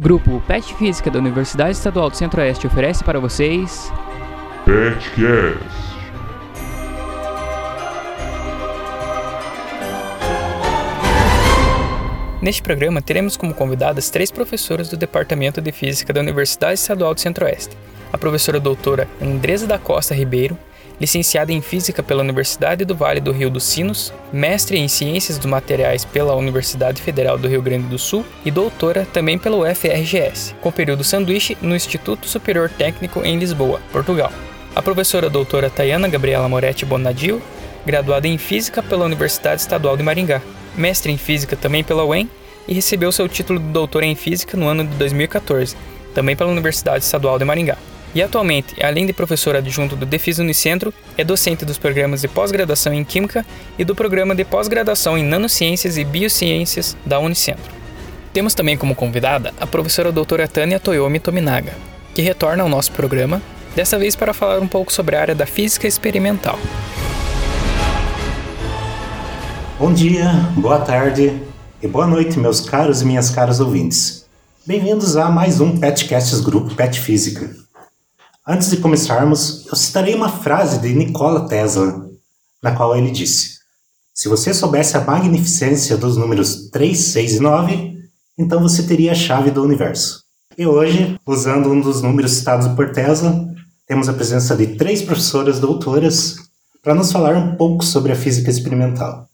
Grupo PET Física da Universidade Estadual do Centro-Oeste oferece para vocês. Petcast. Neste programa, teremos como convidadas três professoras do Departamento de Física da Universidade Estadual do Centro-Oeste: a professora doutora Andresa da Costa Ribeiro, licenciada em Física pela Universidade do Vale do Rio dos Sinos, mestre em Ciências dos Materiais pela Universidade Federal do Rio Grande do Sul e doutora também pela UFRGS, com período sanduíche no Instituto Superior Técnico em Lisboa, Portugal. A professora doutora Tayana Gabriela Moretti Bonadio, graduada em Física pela Universidade Estadual de Maringá, mestre em Física também pela UEM e recebeu seu título de doutora em Física no ano de 2014, também pela Universidade Estadual de Maringá. E atualmente, além de professor adjunto do Defis Unicentro, é docente dos programas de pós-graduação em Química e do programa de pós-graduação em Nanociências e Biociências da Unicentro. Temos também como convidada a professora doutora Tânia Toyomi Tominaga, que retorna ao nosso programa, dessa vez para falar um pouco sobre a área da física experimental. Bom dia, boa tarde e boa noite, meus caros e minhas caras ouvintes. Bem-vindos a mais um Petcasts Grupo Pet Física. Antes de começarmos, eu citarei uma frase de Nikola Tesla, na qual ele disse: Se você soubesse a magnificência dos números 3, 6 e 9, então você teria a chave do universo. E hoje, usando um dos números citados por Tesla, temos a presença de três professoras doutoras para nos falar um pouco sobre a física experimental.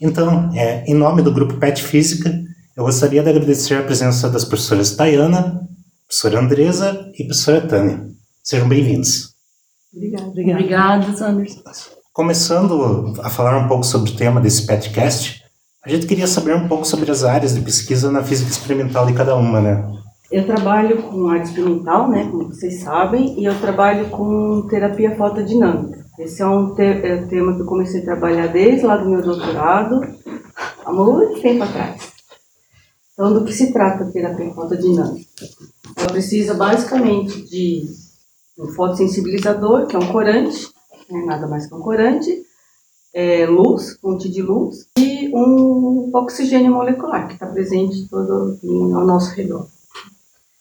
Então, é, em nome do grupo PET Física, eu gostaria de agradecer a presença das professoras Tayana, professora Andresa e professora Tânia. Sejam bem-vindos. Obrigada. Obrigada, Sanders. Começando a falar um pouco sobre o tema desse podcast, a gente queria saber um pouco sobre as áreas de pesquisa na física experimental de cada uma, né? Eu trabalho com área experimental, né, como vocês sabem, e eu trabalho com terapia fotodinâmica. Esse é um te é um tema que eu comecei a trabalhar desde lá do meu doutorado, há muito tempo atrás. Então, do que se trata a terapia fotodinâmica? Ela precisa basicamente de um fotossensibilizador, que é um corante, né, nada mais que um corante, é, luz, fonte de luz, e um oxigênio molecular, que está presente todo ao nosso redor.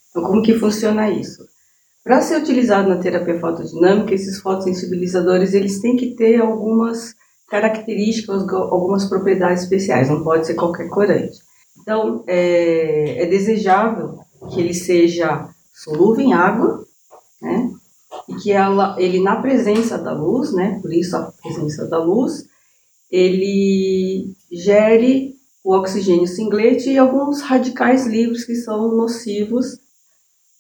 Então, como que funciona isso? Para ser utilizado na terapia fotodinâmica, esses fotossensibilizadores eles têm que ter algumas características, algumas propriedades especiais, não pode ser qualquer corante. Então, é, é desejável que ele seja solúvel em água, né? E que ela, ele na presença da luz, né, por isso a presença da luz, ele gere o oxigênio singlete e alguns radicais livres que são nocivos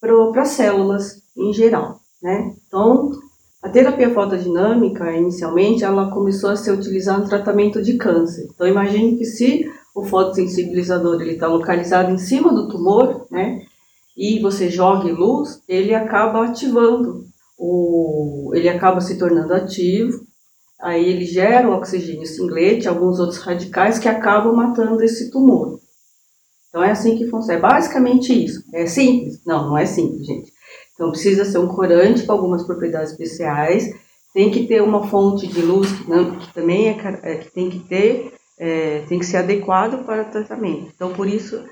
para as células em geral, né? Então, a terapia fotodinâmica, inicialmente, ela começou a ser utilizada no tratamento de câncer. Então, imagine que se o fotossensibilizador está localizado em cima do tumor, né, e você joga luz, ele acaba ativando o, ele acaba se tornando ativo, aí ele gera o oxigênio singlete, alguns outros radicais que acabam matando esse tumor. Então é assim que funciona. É basicamente isso. É simples? Não, não é simples, gente. Então precisa ser um corante com algumas propriedades especiais, tem que ter uma fonte de luz que, não, que também é, é, que tem que ter, é, tem que ser adequado para o tratamento. Então por isso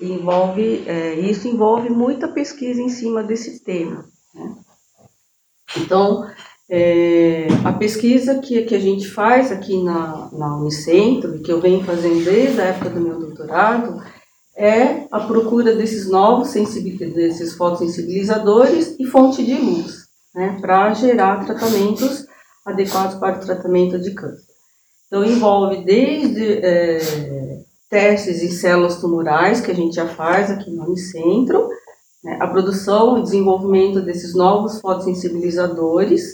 envolve, é, isso envolve muita pesquisa em cima desse tema. Né? Então, é, a pesquisa que, que a gente faz aqui na, na Unicentro, que eu venho fazendo desde a época do meu doutorado, é a procura desses novos desses fotossensibilizadores e fonte de luz, né, para gerar tratamentos adequados para o tratamento de câncer. Então, envolve desde é, testes em células tumorais, que a gente já faz aqui no Unicentro, a produção e desenvolvimento desses novos fotossensibilizadores.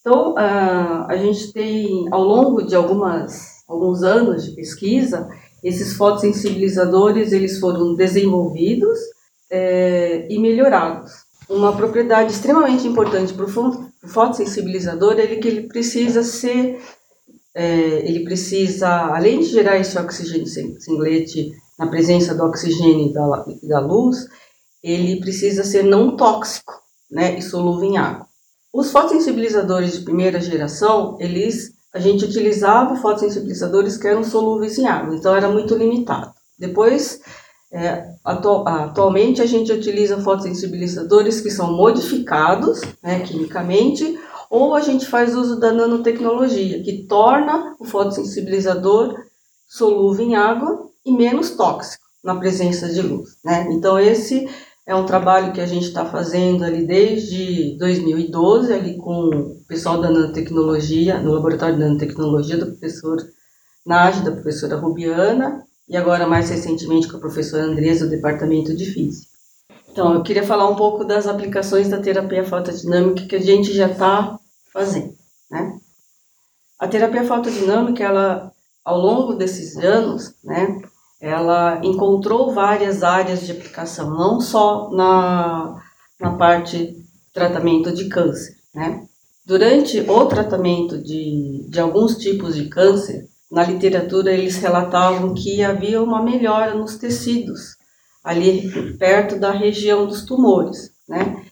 Então, uh, a gente tem, ao longo de algumas, alguns anos de pesquisa, esses fotossensibilizadores eles foram desenvolvidos é, e melhorados. Uma propriedade extremamente importante para o fotossensibilizador é que ele precisa ser, é, ele precisa, além de gerar esse oxigênio singlete na presença do oxigênio e da, da luz, ele precisa ser não tóxico, né, e solúvel em água. Os fotossensibilizadores de primeira geração, eles a gente utilizava fotossensibilizadores que eram solúveis em água, então era muito limitado. Depois É, atu atualmente a gente utiliza fotossensibilizadores que são modificados né, quimicamente, ou a gente faz uso da nanotecnologia, que torna o fotossensibilizador solúvel em água e menos tóxico na presença de luz. Né? Então esse é um trabalho que a gente está fazendo ali desde 2012, ali com o pessoal da nanotecnologia, no laboratório de nanotecnologia do professor Nage, da professora Rubiana, e agora mais recentemente com a professora Andresa, do departamento de física. Então, eu queria falar um pouco das aplicações da terapia fotodinâmica que a gente já está fazendo, né? A terapia fotodinâmica, ela, ao longo desses anos, né, ela encontrou várias áreas de aplicação, não só na, na parte tratamento de câncer. Né? Durante o tratamento de, de alguns tipos de câncer, na literatura eles relatavam que havia uma melhora nos tecidos, ali perto da região dos tumores. Né?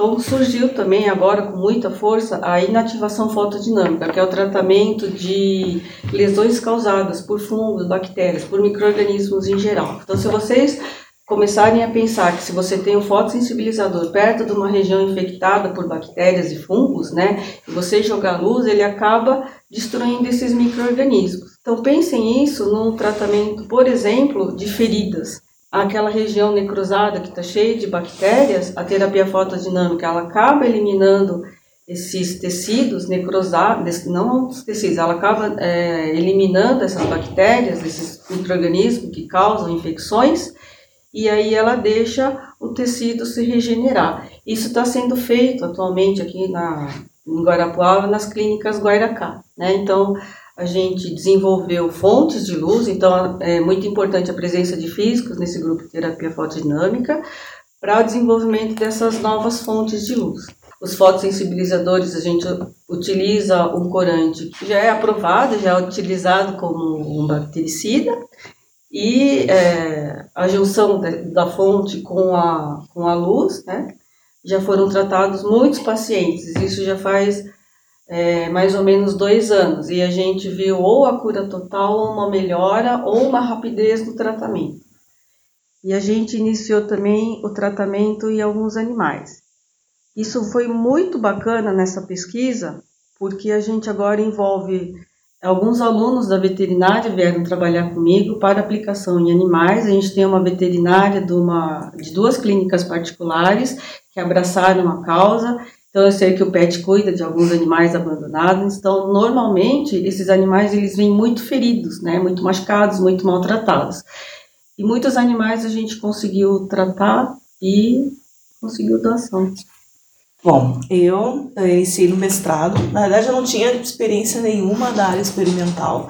Então surgiu também agora com muita força a inativação fotodinâmica, que é o tratamento de lesões causadas por fungos, bactérias, por micro-organismos em geral. Então se vocês começarem a pensar que se você tem um fotossensibilizador perto de uma região infectada por bactérias e fungos, né, e você jogar luz, ele acaba destruindo esses micro-organismos. Então pensem isso num tratamento, por exemplo, de feridas aquela região necrosada que está cheia de bactérias, a terapia fotodinâmica ela acaba eliminando esses tecidos necrosados, não os tecidos, ela acaba é, eliminando essas bactérias, esses micro-organismos que causam infecções, e aí ela deixa o tecido se regenerar. Isso está sendo feito atualmente aqui na, em Guarapuava, nas clínicas Guairacá. Né? Então, a gente desenvolveu fontes de luz, então é muito importante a presença de físicos nesse grupo de terapia fotodinâmica para o desenvolvimento dessas novas fontes de luz. Os fotossensibilizadores, a gente utiliza um corante que já é aprovado, já é utilizado como um bactericida, e é, a junção de, da fonte com a, com a luz, né, já foram tratados muitos pacientes, isso já faz é, mais ou menos dois anos e a gente viu ou a cura total, ou uma melhora, ou uma rapidez no tratamento. E a gente iniciou também o tratamento em alguns animais. Isso foi muito bacana nessa pesquisa, porque a gente agora envolve alguns alunos da veterinária vieram trabalhar comigo para aplicação em animais. A gente tem uma veterinária de, uma, de duas clínicas particulares que abraçaram a causa então eu sei que o pet cuida de alguns animais abandonados, então normalmente esses animais eles vêm muito feridos, né, muito machucados, muito maltratados. E muitos animais a gente conseguiu tratar e conseguiu doação. Bom, eu iniciei no mestrado. Na verdade, eu não tinha experiência nenhuma da área experimental.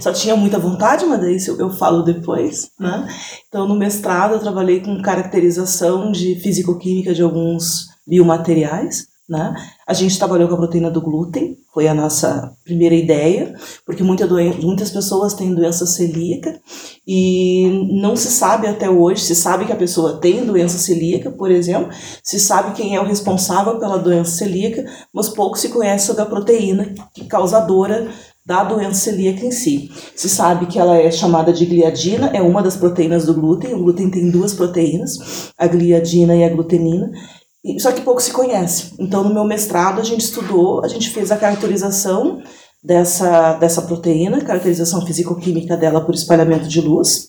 Só tinha muita vontade, mas daí isso eu falo depois, né? Então, no mestrado, eu trabalhei com caracterização de fisicoquímica de alguns biomateriais. Né? A gente trabalhou com a proteína do glúten, foi a nossa primeira ideia, porque muita muitas pessoas têm doença celíaca e não se sabe até hoje, se sabe que a pessoa tem doença celíaca, por exemplo, se sabe quem é o responsável pela doença celíaca, mas pouco se conhece sobre a proteína causadora da doença celíaca em si. Se sabe que ela é chamada de gliadina, é uma das proteínas do glúten, o glúten tem duas proteínas, a gliadina e a glutenina, só que pouco se conhece. Então, no meu mestrado, a gente estudou, a gente fez a caracterização dessa, dessa proteína, caracterização físico-química dela por espalhamento de luz.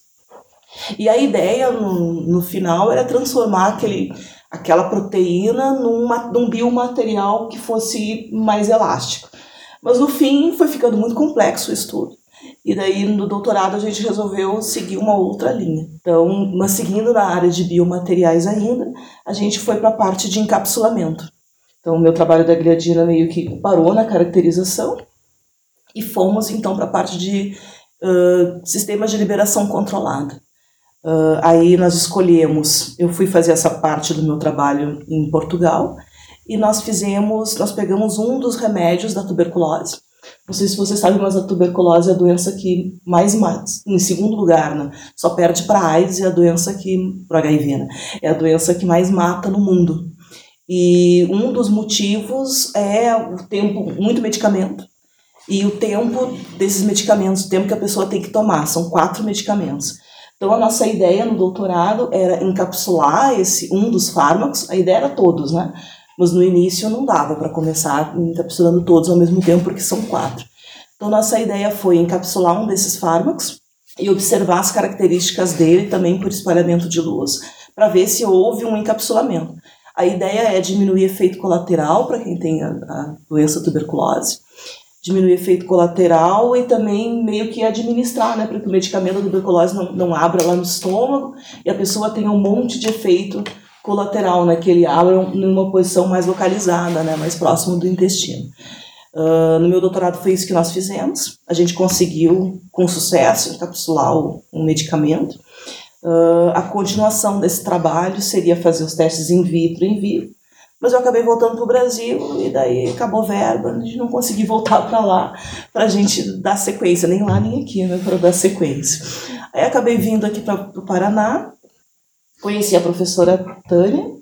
E a ideia, no, no final, era transformar aquele, aquela proteína numa, num biomaterial que fosse mais elástico. Mas, no fim, foi ficando muito complexo o estudo. E daí no doutorado a gente resolveu seguir uma outra linha. Então, mas seguindo na área de biomateriais ainda, a gente foi para a parte de encapsulamento. Então, o meu trabalho da gliadina meio que parou na caracterização e fomos então para a parte de uh, sistemas de liberação controlada. Uh, aí nós escolhemos, eu fui fazer essa parte do meu trabalho em Portugal e nós fizemos, nós pegamos um dos remédios da tuberculose não sei se você sabe, mas a tuberculose é a doença que mais mata. Em segundo lugar, né? Só perde para AIDS e a doença que. para HIV, né? É a doença que mais mata no mundo. E um dos motivos é o tempo, muito medicamento. E o tempo desses medicamentos, o tempo que a pessoa tem que tomar, são quatro medicamentos. Então a nossa ideia no doutorado era encapsular esse um dos fármacos, a ideia era todos, né? Mas no início não dava para começar encapsulando todos ao mesmo tempo, porque são quatro. Então nossa ideia foi encapsular um desses fármacos e observar as características dele também por espalhamento de luz, para ver se houve um encapsulamento. A ideia é diminuir efeito colateral para quem tem a, a doença tuberculose, diminuir efeito colateral e também meio que administrar, né, para que o medicamento da tuberculose não, não abra lá no estômago e a pessoa tenha um monte de efeito colateral, né, que ele abra numa posição mais localizada, né, mais próximo do intestino. Uh, no meu doutorado foi isso que nós fizemos. A gente conseguiu, com sucesso, encapsular o, um medicamento. Uh, a continuação desse trabalho seria fazer os testes in vitro e in vivo. Mas eu acabei voltando para o Brasil e daí acabou verba, a gente não consegui voltar para lá para a gente dar sequência, nem lá nem aqui, né, para dar sequência. Aí acabei vindo aqui para o Paraná, conheci a professora Tânia,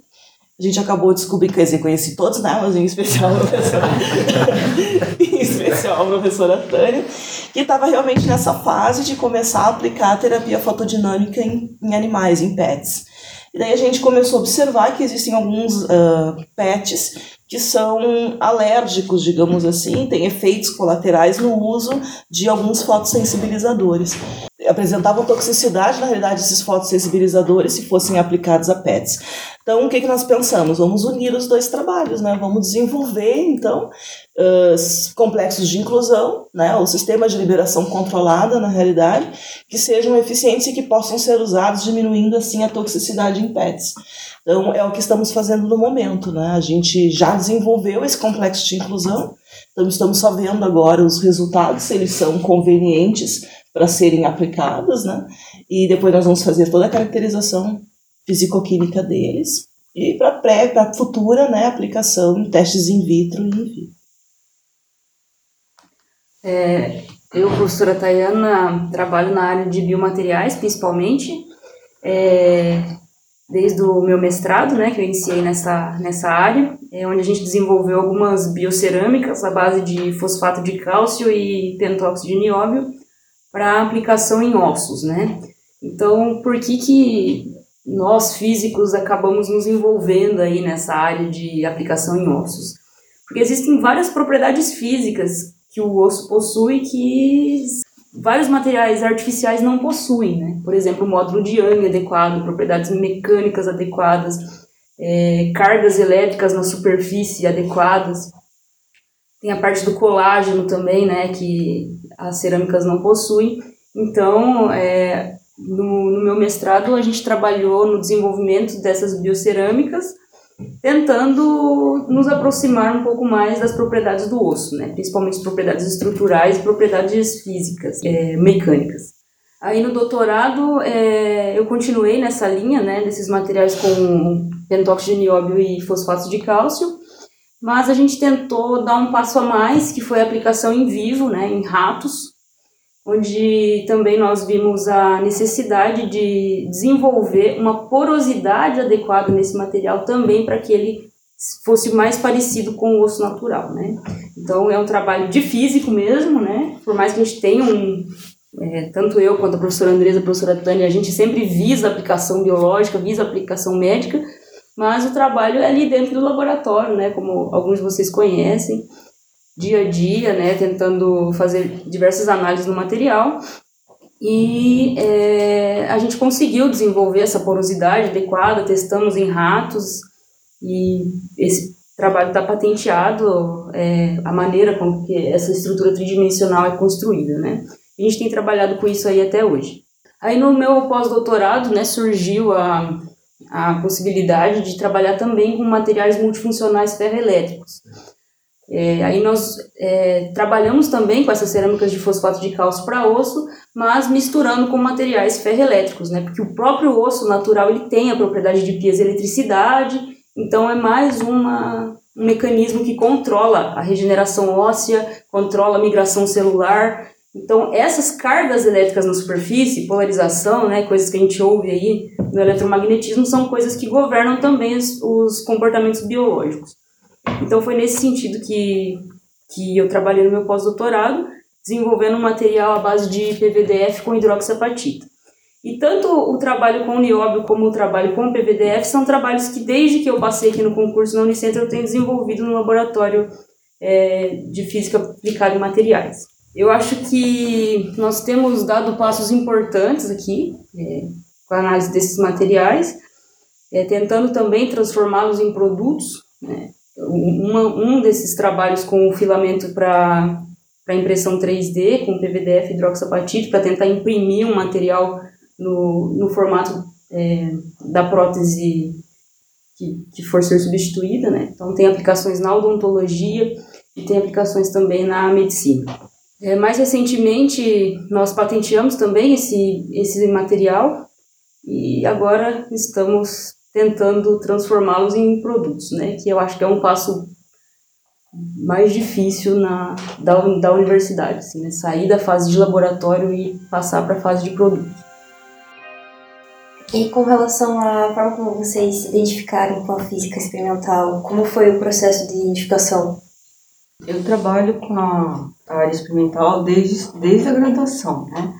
a gente acabou de descobrir, quer dizer, conheci todos, né, mas em especial a professora, em especial a professora Tânia, que estava realmente nessa fase de começar a aplicar a terapia fotodinâmica em, em animais, em pets. E daí a gente começou a observar que existem alguns uh, pets que são alérgicos, digamos assim, têm efeitos colaterais no uso de alguns fotossensibilizadores. Apresentavam toxicidade, na realidade, esses fotossensibilizadores se fossem aplicados a pets. Então, o que, que nós pensamos? Vamos unir os dois trabalhos, né? Vamos desenvolver, então, uh, complexos de inclusão, né? O sistema de liberação controlada, na realidade, que sejam eficientes e que possam ser usados, diminuindo, assim, a toxicidade em pets. Então, é o que estamos fazendo no momento, né? A gente já desenvolveu esse complexo de inclusão, então estamos só vendo agora os resultados, se eles são convenientes para serem aplicados, né? E depois nós vamos fazer toda a caracterização fisicoquímica deles e para pré, para futura, né, aplicação em testes in vitro e in vivo. É, eu, professora Tayana, trabalho na área de biomateriais, principalmente. É, desde o meu mestrado, né, que eu iniciei nessa, nessa área, é onde a gente desenvolveu algumas biocerâmicas à base de fosfato de cálcio e pentóxido de nióbio para aplicação em ossos, né? Então, por que que nós físicos acabamos nos envolvendo aí nessa área de aplicação em ossos? Porque existem várias propriedades físicas que o osso possui que vários materiais artificiais não possuem, né? Por exemplo, módulo de Young adequado, propriedades mecânicas adequadas, é, cargas elétricas na superfície adequadas. Tem a parte do colágeno também, né? Que as cerâmicas não possuem. Então, é, no, no meu mestrado, a gente trabalhou no desenvolvimento dessas biocerâmicas tentando nos aproximar um pouco mais das propriedades do osso, né? principalmente propriedades estruturais propriedades físicas, é, mecânicas. Aí no doutorado é, eu continuei nessa linha, né, desses materiais com pentóxido de nióbio e fosfato de cálcio, mas a gente tentou dar um passo a mais, que foi a aplicação em vivo, né, em ratos, onde também nós vimos a necessidade de desenvolver uma porosidade adequada nesse material também para que ele fosse mais parecido com o osso natural, né? Então é um trabalho de físico mesmo, né? Por mais que a gente tenha um é, tanto eu quanto a professora Andresa, a professora Tânia, a gente sempre visa a aplicação biológica, visa a aplicação médica, mas o trabalho é ali dentro do laboratório, né? Como alguns de vocês conhecem dia a dia, né, tentando fazer diversas análises no material. E é, a gente conseguiu desenvolver essa porosidade adequada, testamos em ratos e esse trabalho está patenteado, é, a maneira com que essa estrutura tridimensional é construída, né? A gente tem trabalhado com isso aí até hoje. Aí no meu pós-doutorado, né, surgiu a, a possibilidade de trabalhar também com materiais multifuncionais ferroelétricos. É, aí nós é, trabalhamos também com essas cerâmicas de fosfato de cálcio para osso, mas misturando com materiais ferroelétricos, né? Porque o próprio osso natural ele tem a propriedade de piezoeletricidade, então é mais uma, um mecanismo que controla a regeneração óssea, controla a migração celular. Então essas cargas elétricas na superfície, polarização, né, coisas que a gente ouve aí no eletromagnetismo, são coisas que governam também os, os comportamentos biológicos. Então foi nesse sentido que, que eu trabalhei no meu pós-doutorado, desenvolvendo um material à base de PVDF com hidroxapatita. E tanto o trabalho com o Nióbio como o trabalho com o PVDF são trabalhos que, desde que eu passei aqui no concurso na Unicentro, eu tenho desenvolvido no laboratório é, de Física Aplicada em Materiais. Eu acho que nós temos dado passos importantes aqui é, com a análise desses materiais, é, tentando também transformá-los em produtos. Né? Uma, um desses trabalhos com o filamento para impressão 3D, com PVDF hidroxapatite, para tentar imprimir um material no, no formato é, da prótese que, que for ser substituída, né? Então tem aplicações na odontologia e tem aplicações também na medicina. É, mais recentemente nós patenteamos também esse, esse material e agora estamos tentando transformá-los em produtos, né? Que eu acho que é um passo mais difícil na, da, da universidade, assim, né? Sair da fase de laboratório e passar para a fase de produto. E com relação à forma como vocês se identificaram com a física experimental, como foi o processo de identificação? Eu trabalho com a área experimental desde, desde a graduação, né?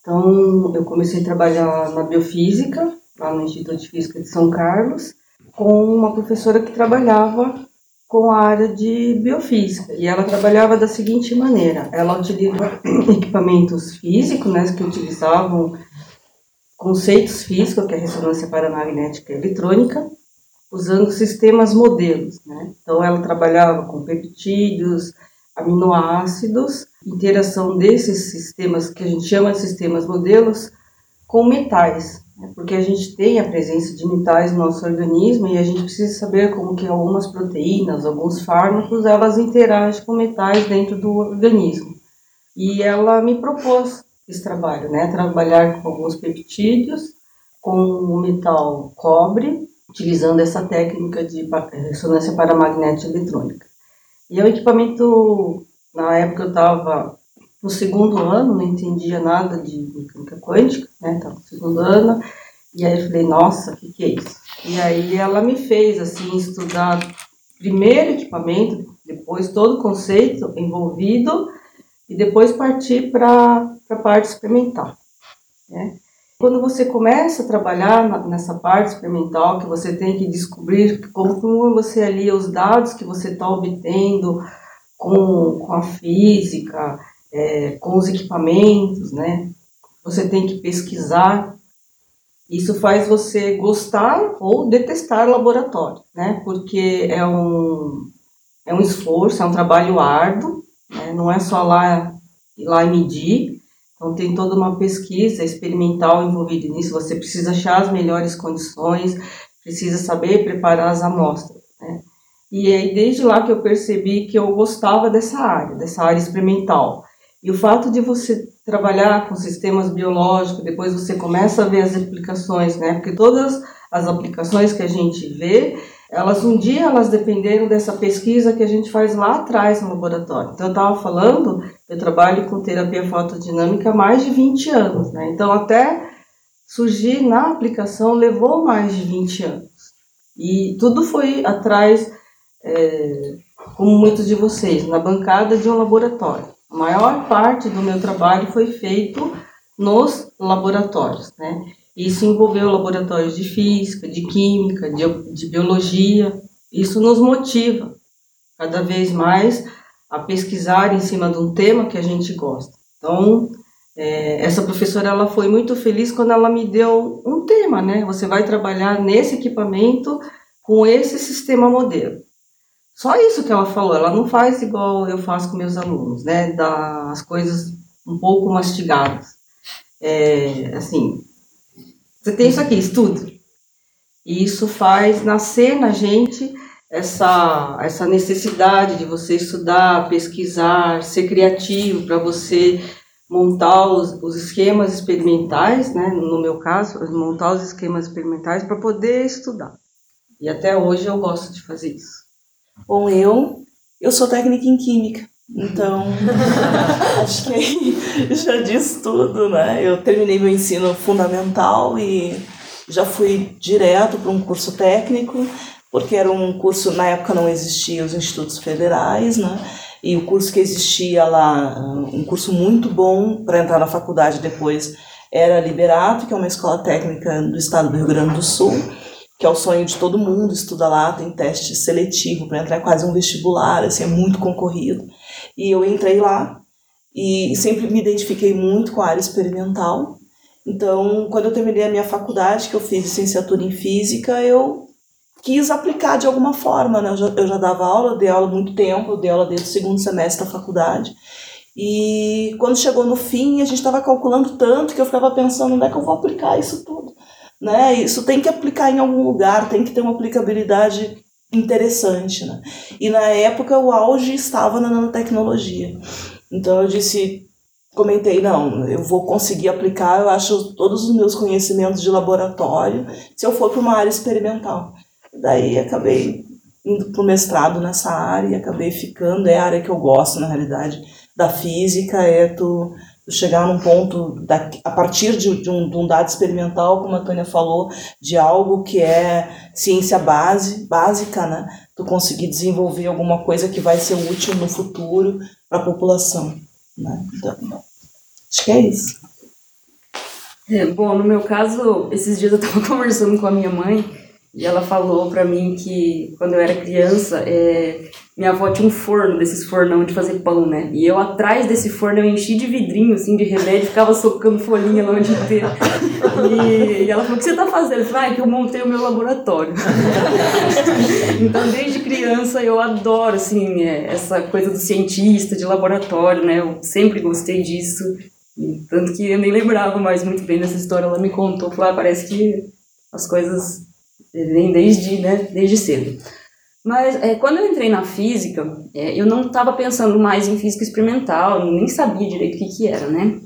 Então, eu comecei a trabalhar na biofísica, lá no Instituto de Física de São Carlos, com uma professora que trabalhava com a área de biofísica. E ela trabalhava da seguinte maneira: ela utilizava equipamentos físicos, né, que utilizavam conceitos físicos, que é a ressonância paramagnética eletrônica, usando sistemas modelos. Né? Então, ela trabalhava com peptídeos, aminoácidos, interação desses sistemas, que a gente chama de sistemas modelos, com metais? Porque a gente tem a presença de metais no nosso organismo e a gente precisa saber como que algumas proteínas, alguns fármacos, elas interagem com metais dentro do organismo. E ela me propôs esse trabalho, né? Trabalhar com alguns peptídeos, com o metal cobre, utilizando essa técnica de ressonância paramagnética eletrônica. E é um equipamento, na época eu estava no segundo ano, não entendia nada de mecânica quântica, né? Estava no segundo ano, e aí eu falei, nossa, o que, que é isso? E aí ela me fez, assim, estudar primeiro equipamento, depois todo o conceito envolvido, e depois partir para a parte experimental. Né? Quando você começa a trabalhar nessa parte experimental, que você tem que descobrir como você ali os dados que você está obtendo com, com a física, é, com os equipamentos, né? Você tem que pesquisar. Isso faz você gostar ou detestar o laboratório, né? Porque é um, é um esforço, é um trabalho árduo, né? não é só lá, ir lá e medir. Então, tem toda uma pesquisa experimental envolvida nisso. Você precisa achar as melhores condições, precisa saber preparar as amostras. Né? E aí, desde lá que eu percebi que eu gostava dessa área, dessa área experimental. E o fato de você trabalhar com sistemas biológicos, depois você começa a ver as aplicações, né? Porque todas as aplicações que a gente vê, elas um dia elas dependeram dessa pesquisa que a gente faz lá atrás no laboratório. Então eu estava falando, eu trabalho com terapia fotodinâmica há mais de 20 anos, né? Então até surgir na aplicação levou mais de 20 anos. E tudo foi atrás, é, como muitos de vocês, na bancada de um laboratório. A maior parte do meu trabalho foi feito nos laboratórios, né? Isso envolveu laboratórios de física, de química, de, de biologia. Isso nos motiva cada vez mais a pesquisar em cima de um tema que a gente gosta. Então, é, essa professora ela foi muito feliz quando ela me deu um tema, né? Você vai trabalhar nesse equipamento com esse sistema modelo. Só isso que ela falou. Ela não faz igual eu faço com meus alunos, né? Das coisas um pouco mastigadas. É, assim, você tem isso aqui, estuda. E isso faz nascer na gente essa, essa necessidade de você estudar, pesquisar, ser criativo para você montar os, os, esquemas experimentais, né? no meu caso, montar os esquemas experimentais para poder estudar. E até hoje eu gosto de fazer isso. Bom, eu, eu sou técnica em química. Então, acho que aí já diz tudo, né? Eu terminei meu ensino fundamental e já fui direto para um curso técnico, porque era um curso, na época não existia os institutos federais, né? E o curso que existia lá, um curso muito bom para entrar na faculdade depois, era Liberato, que é uma escola técnica do estado do Rio Grande do Sul, que é o sonho de todo mundo, estuda lá, tem teste seletivo para entrar, é quase um vestibular, assim, é muito concorrido. E eu entrei lá e sempre me identifiquei muito com a área experimental. Então, quando eu terminei a minha faculdade, que eu fiz licenciatura em física, eu quis aplicar de alguma forma, né? Eu já, eu já dava aula, eu dei aula há muito tempo, eu dei aula desde o segundo semestre da faculdade. E quando chegou no fim, a gente estava calculando tanto que eu ficava pensando, onde é que eu vou aplicar isso tudo? Né? Isso tem que aplicar em algum lugar, tem que ter uma aplicabilidade interessante. Né? E na época o auge estava na nanotecnologia. Então eu disse, comentei, não, eu vou conseguir aplicar, eu acho, todos os meus conhecimentos de laboratório, se eu for para uma área experimental. Daí acabei indo para o mestrado nessa área e acabei ficando, é a área que eu gosto, na realidade da física é tu, chegar num ponto, da, a partir de, de, um, de um dado experimental, como a Tânia falou, de algo que é ciência base, básica, né? Tu conseguir desenvolver alguma coisa que vai ser útil no futuro para a população. Né? Então, acho que é isso. É, bom, no meu caso, esses dias eu estava conversando com a minha mãe e ela falou para mim que quando eu era criança, é, minha avó tinha um forno, desses fornão de fazer pão, né? E eu atrás desse forno eu enchi de vidrinho, assim, de remédio, ficava socando folhinha lá onde inteiro. E, e ela falou: O que você tá fazendo? Eu falei: Ah, é que eu montei o meu laboratório. então, desde criança eu adoro, assim, é, essa coisa do cientista, de laboratório, né? Eu sempre gostei disso. Tanto que eu nem lembrava mais muito bem dessa história. Ela me contou, falou: ah, parece que as coisas vem desde, né, desde cedo. Mas é, quando eu entrei na física, é, eu não estava pensando mais em física experimental, nem sabia direito o que, que era, né?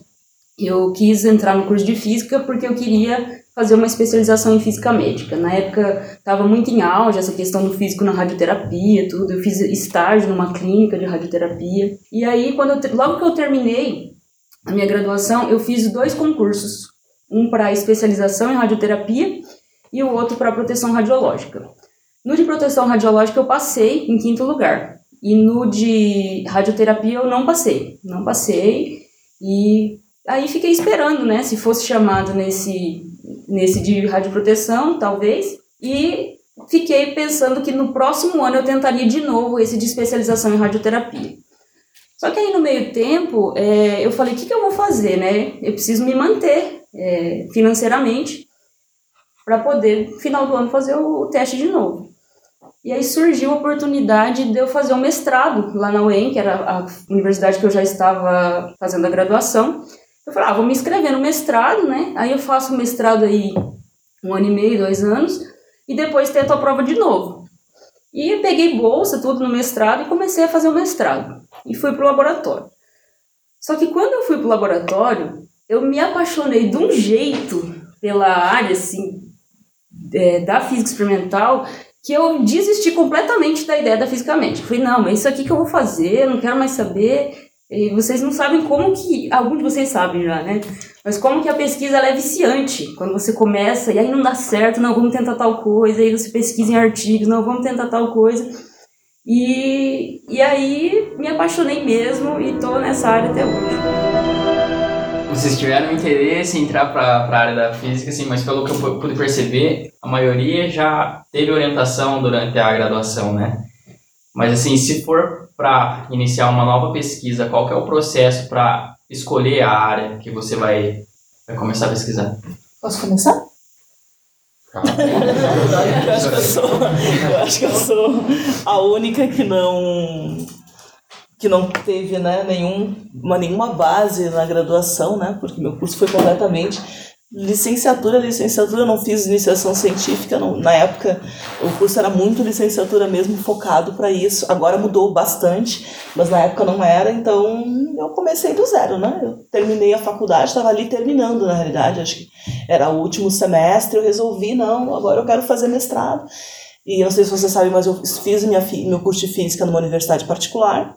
Eu quis entrar no curso de física porque eu queria fazer uma especialização em física médica. Na época estava muito em auge essa questão do físico na radioterapia, tudo. Eu fiz estágio numa clínica de radioterapia. E aí, quando eu, logo que eu terminei a minha graduação, eu fiz dois concursos, um para especialização em radioterapia e o outro para proteção radiológica. No de proteção radiológica eu passei em quinto lugar. E no de radioterapia eu não passei. Não passei. E aí fiquei esperando, né? Se fosse chamado nesse, nesse de radioproteção, talvez. E fiquei pensando que no próximo ano eu tentaria de novo esse de especialização em radioterapia. Só que aí no meio tempo é, eu falei, o que, que eu vou fazer, né? Eu preciso me manter é, financeiramente para poder, no final do ano, fazer o teste de novo. E aí surgiu a oportunidade de eu fazer um mestrado lá na UEM, que era a universidade que eu já estava fazendo a graduação. Eu falei, ah, vou me inscrever no mestrado, né? Aí eu faço o mestrado aí um ano e meio, dois anos, e depois tento a prova de novo. E peguei bolsa, tudo no mestrado, e comecei a fazer o mestrado. E fui para o laboratório. Só que quando eu fui para o laboratório, eu me apaixonei de um jeito pela área, assim, é, da física experimental que eu desisti completamente da ideia da física médica. Falei, não, mas isso aqui que eu vou fazer, eu não quero mais saber. E vocês não sabem como que. Alguns de vocês sabem já, né? Mas como que a pesquisa é viciante. Quando você começa e aí não dá certo, não, vamos tentar tal coisa, aí você pesquisa em artigos, não, vamos tentar tal coisa. E, e aí me apaixonei mesmo e tô nessa área até hoje vocês tiveram interesse em entrar para a área da física, assim, mas pelo que eu pude perceber, a maioria já teve orientação durante a graduação, né? Mas assim, se for para iniciar uma nova pesquisa, qual que é o processo para escolher a área que você vai, vai começar a pesquisar? Posso começar? eu, acho que eu, sou, eu acho que eu sou a única que não que não teve né, nenhum, uma, nenhuma base na graduação, né, porque meu curso foi completamente licenciatura, licenciatura, eu não fiz iniciação científica, não, na época o curso era muito licenciatura mesmo, focado para isso, agora mudou bastante, mas na época não era, então eu comecei do zero, né, eu terminei a faculdade, estava ali terminando na realidade, acho que era o último semestre, eu resolvi, não, agora eu quero fazer mestrado, e não sei se você sabe, mas eu fiz minha, meu curso de física numa universidade particular,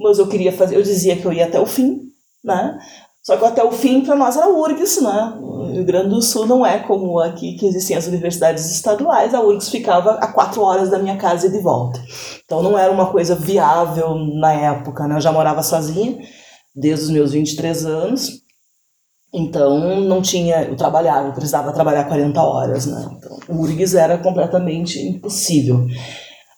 mas eu queria fazer, eu dizia que eu ia até o fim, né? Só que até o fim para nós era URGS, né? O Rio Grande do Sul não é como aqui que existem as universidades estaduais, a URGS ficava a quatro horas da minha casa e de volta. Então não era uma coisa viável na época, né? Eu já morava sozinha desde os meus 23 anos Então, não tinha, eu trabalhava, eu precisava trabalhar 40 horas, né? Então, URGS era completamente impossível.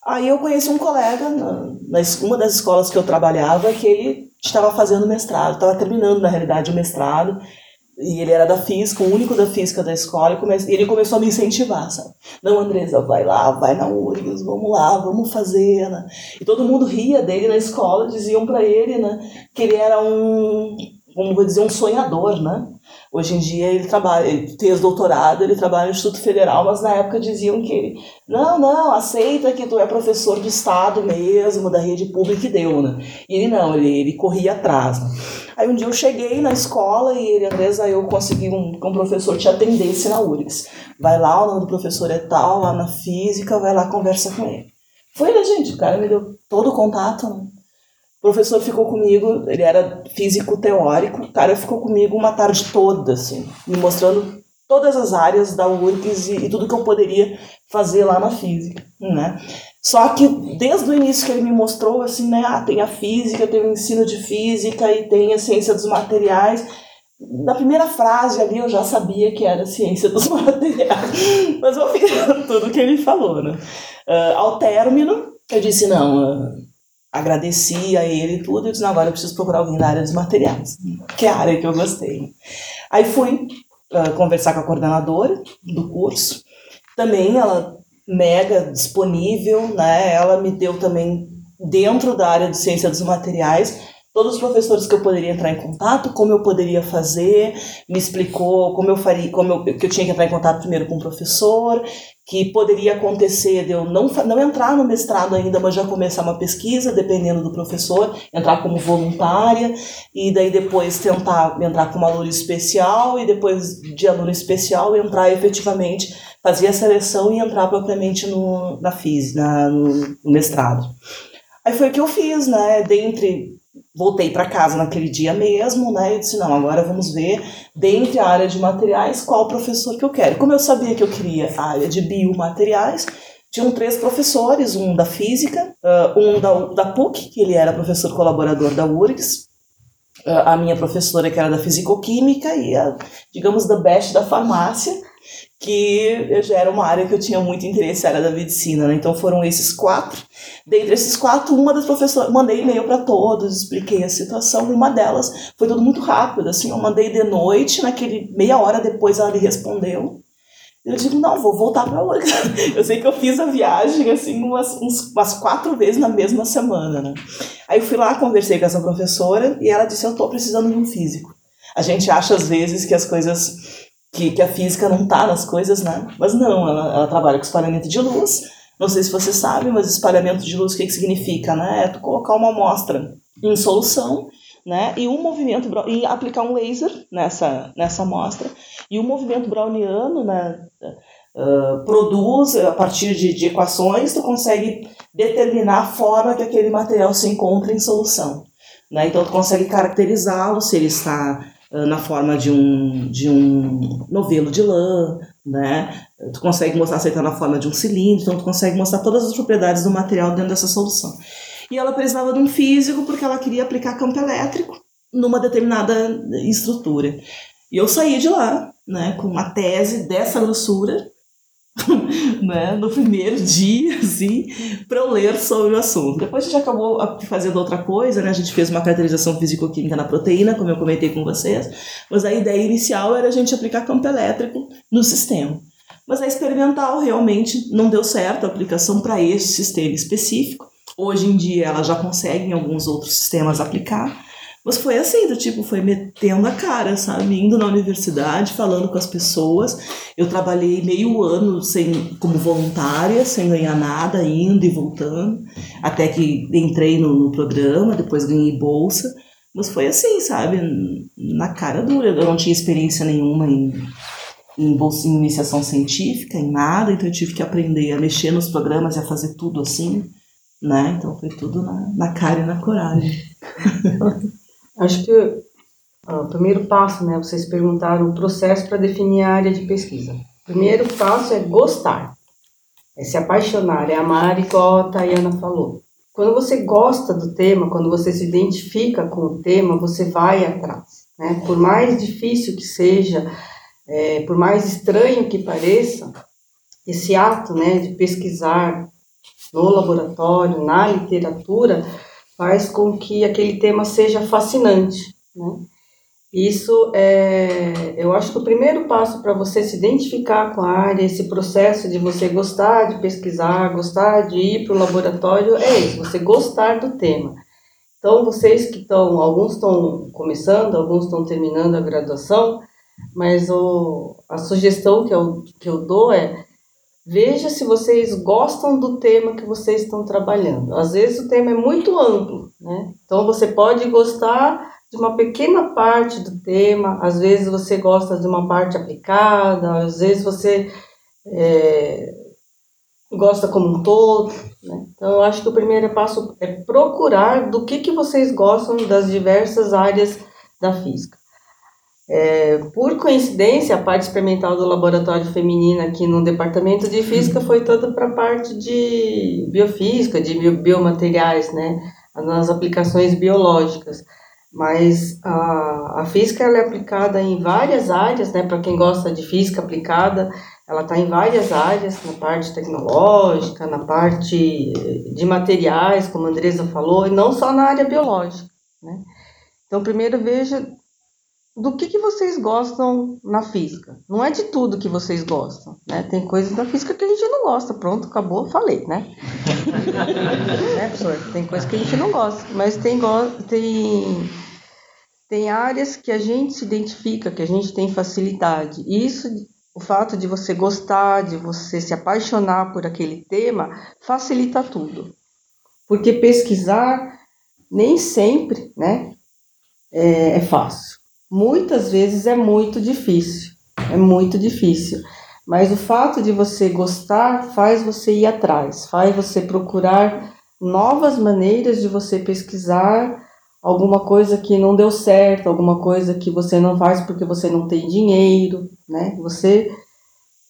Aí eu conheci um colega na, na uma das escolas que eu trabalhava que ele estava fazendo mestrado, estava terminando na realidade o mestrado, e ele era da física, o único da física da escola, e ele começou a me incentivar, sabe? Não, Andresa, vai lá, vai na URGS, vamos lá, vamos fazer, né? E todo mundo ria dele na escola, diziam para ele, né, que ele era um, como vou dizer, um sonhador, né? Hoje em dia ele trabalha, ele fez doutorado, ele trabalha no Instituto Federal, mas na época diziam que ele, não, não, aceita que tu é professor de Estado mesmo, da rede pública e deu, né? E ele não, ele, ele corria atrás, né? Aí um dia eu cheguei na escola e ele, Andresa, eu consegui um, um professor te atendesse na URGS. Vai lá, o nome do professor é tal, lá na física, vai lá, conversa com ele. Foi, né, gente? O cara me deu todo o contato, né? O professor ficou comigo, ele era físico teórico, o cara ficou comigo uma tarde toda, assim, me mostrando todas as áreas da URGS e, e tudo que eu poderia fazer lá na física, né? Só que desde o início que ele me mostrou, assim, né, ah, tem a física, tem o ensino de física e tem a ciência dos materiais, na primeira frase ali eu já sabia que era ciência dos materiais, mas eu fiz tudo que ele falou, né? Uh, ao término, eu disse, não, uh, agradeci a ele e tudo, e disse, agora eu preciso procurar alguém na área dos materiais, que é a área que eu gostei. Aí fui uh, conversar com a coordenadora do curso, também ela mega disponível, né, ela me deu também, dentro da área de ciência dos materiais, todos os professores que eu poderia entrar em contato, como eu poderia fazer, me explicou como eu faria, como eu, que eu tinha que entrar em contato primeiro com o professor, que poderia acontecer de eu não, não entrar no mestrado ainda, mas já começar uma pesquisa, dependendo do professor, entrar como voluntária, e daí depois tentar entrar como aluno especial, e depois de aluno especial entrar efetivamente, fazer a seleção e entrar propriamente no, na FIS, na, no, no mestrado. Aí foi o que eu fiz, né? Dentre voltei para casa naquele dia mesmo, né? E disse, não, agora vamos ver, dentre a área de materiais, qual professor que eu quero. Como eu sabia que eu queria a área de biomateriais, tinham três professores, um da física, um da, da PUC, que ele era professor colaborador da URGS, a minha professora que era da fisicoquímica e a, digamos, da best da farmácia, que já era uma área que eu tinha muito interesse, era da medicina, né? Então foram esses quatro. Dentre esses quatro, uma das professoras, mandei e-mail para todos, expliquei a situação. Uma delas foi tudo muito rápido, assim, eu mandei de noite, naquele meia hora depois ela me respondeu. Eu digo, não, vou voltar para a Eu sei que eu fiz a viagem, assim, umas, umas quatro vezes na mesma semana, né? Aí eu fui lá, conversei com essa professora e ela disse, eu estou precisando de um físico. A gente acha, às vezes, que as coisas que, que a física não está nas coisas, né? Mas não, ela, ela trabalha com espalhamento de luz. Não sei se você sabe, mas espalhamento de luz o que, que significa, né? É tu colocar uma amostra em solução, né? E um movimento e aplicar um laser nessa nessa amostra e o movimento browniano, né? Uh, produz a partir de, de equações, tu consegue determinar a forma que aquele material se encontra em solução. Né? Então, tu consegue caracterizá-lo, se ele está na forma de um, de um novelo de lã, né? Tu consegue mostrar ele está na forma de um cilindro, então tu consegue mostrar todas as propriedades do material dentro dessa solução. E ela precisava de um físico porque ela queria aplicar campo elétrico numa determinada estrutura. E eu saí de lá, né, com uma tese dessa grossura, né, no primeiro dia, assim, para eu ler sobre o assunto. Depois a gente acabou fazendo outra coisa, né, a gente fez uma caracterização físico-química na proteína, como eu comentei com vocês, mas a ideia inicial era a gente aplicar campo elétrico no sistema. Mas a experimental realmente não deu certo a aplicação para esse sistema específico. Hoje em dia ela já consegue em alguns outros sistemas aplicar, mas foi assim, do tipo, foi metendo a cara, sabe? Indo na universidade, falando com as pessoas. Eu trabalhei meio ano sem, como voluntária, sem ganhar nada, indo e voltando. Até que entrei no, no programa, depois ganhei bolsa. Mas foi assim, sabe? Na cara dura. Eu não tinha experiência nenhuma em, em, bolsa, em iniciação científica, em nada. Então eu tive que aprender a mexer nos programas e a fazer tudo assim. Né? Então foi tudo na, na cara e na coragem. Acho que o primeiro passo, né? Vocês perguntaram o processo para definir a área de pesquisa. O primeiro passo é gostar, é se apaixonar, é amar, igual a Tayana falou. Quando você gosta do tema, quando você se identifica com o tema, você vai atrás. né? Por mais difícil que seja, é, por mais estranho que pareça, esse ato, né, de pesquisar no laboratório, na literatura, faz com que aquele tema seja fascinante, né? Isso é, eu acho que o primeiro passo para você se identificar com a área, esse processo de você gostar de pesquisar, gostar de ir para o laboratório, é isso, você gostar do tema. Então, vocês que estão, alguns estão começando, alguns estão terminando a graduação, mas o, a sugestão que eu, que eu dou é veja se vocês gostam do tema que vocês estão trabalhando. Às vezes o tema é muito amplo, né? Então você pode gostar de uma pequena parte do tema, às vezes você gosta de uma parte aplicada, às vezes você é, gosta como um todo. Né? Então, eu acho que o primeiro passo é procurar do que, que vocês gostam das diversas áreas da física. É, por coincidência, a parte experimental do laboratório feminino aqui no departamento de física foi toda para a parte de biofísica, de biomateriais, né? nas aplicações biológicas mas a, a física ela é aplicada em várias áreas, né? Para quem gosta de física aplicada, ela está em várias áreas, na parte tecnológica, na parte de materiais, como a Andresa falou, e não só na área biológica, né? Então, primeiro veja do que, que vocês gostam na física. Não é de tudo que vocês gostam, né? Tem coisas da física que a gente não gosta. Pronto, acabou, falei, né? né, professor? Tem coisas que a gente não gosta, mas tem, tem, tem áreas que a gente se identifica, que a gente tem facilidade. Isso, o fato de você gostar, de você se apaixonar por aquele tema, facilita tudo. Porque pesquisar nem sempre, né, é, é fácil muitas vezes é muito difícil. É muito difícil. Mas o fato de você gostar faz você ir atrás, faz você procurar novas maneiras de você pesquisar alguma coisa que não deu certo, alguma coisa que você não faz porque você não tem dinheiro, né? Você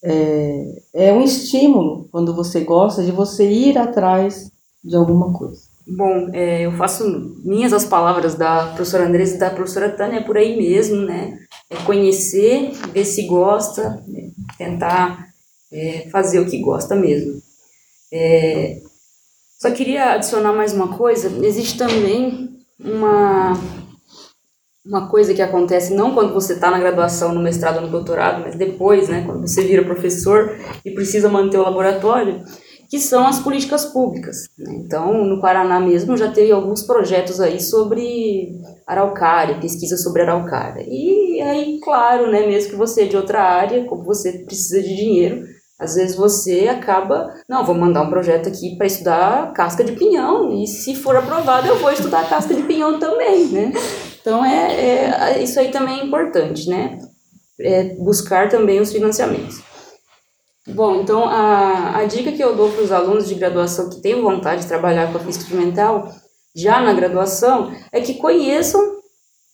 é, é um estímulo quando você gosta de você ir atrás de alguma coisa. Bom, é, eu faço minhas as palavras da professora Andressa e da professora Tânia por aí mesmo, né? É conhecer, ver se gosta, né? tentar é, fazer o que gosta mesmo. É, só queria adicionar mais uma coisa, existe também uma, uma coisa que acontece não quando você está na graduação, no mestrado, no doutorado, mas depois, né, quando você vira professor e precisa manter o laboratório, que são as políticas públicas. Né? Então, no Paraná mesmo já teve alguns projetos aí sobre araucária, pesquisa sobre araucária. E aí, claro, né, mesmo que você é de outra área, como você precisa de dinheiro, às vezes você acaba, não, vou mandar um projeto aqui para estudar casca de pinhão, e se for aprovado eu vou estudar casca de pinhão também, né? Então, é, é isso aí também é importante, né? É buscar também os financiamentos. Bom, então a, a dica que eu dou para os alunos de graduação que têm vontade de trabalhar com a física experimental, já na graduação, é que conheçam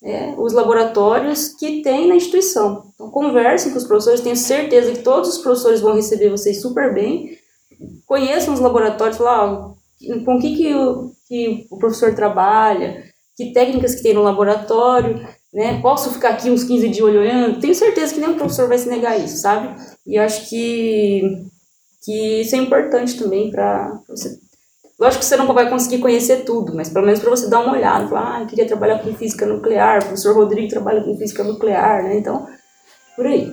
é, os laboratórios que tem na instituição. Então, conversem com os professores, tenho certeza que todos os professores vão receber vocês super bem. Conheçam os laboratórios, lá, com o que, que, o, que o professor trabalha, que técnicas que tem no laboratório, né? Posso ficar aqui uns 15 dias olhando? Tenho certeza que nenhum professor vai se negar isso, sabe? E acho que, que isso é importante também para você. Lógico que você não vai conseguir conhecer tudo, mas pelo menos para você dar uma olhada, falar, ah, eu queria trabalhar com física nuclear, o professor Rodrigo trabalha com física nuclear, né? Então, por aí.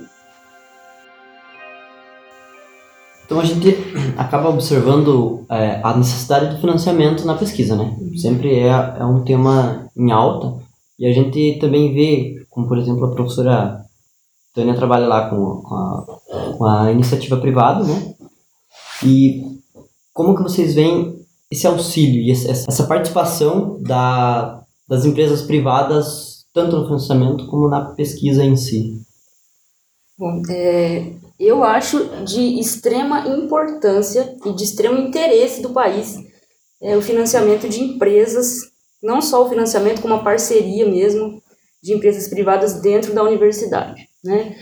Então a gente acaba observando é, a necessidade do financiamento na pesquisa, né? Sempre é, é um tema em alta e a gente também vê, como por exemplo a professora Tânia trabalha lá com, com, a, com a iniciativa privada, né? E como que vocês veem esse auxílio e essa participação da, das empresas privadas, tanto no financiamento como na pesquisa em si? Bom, é, eu acho de extrema importância e de extremo interesse do país é, o financiamento de empresas, não só o financiamento, como a parceria mesmo de empresas privadas dentro da universidade. Né?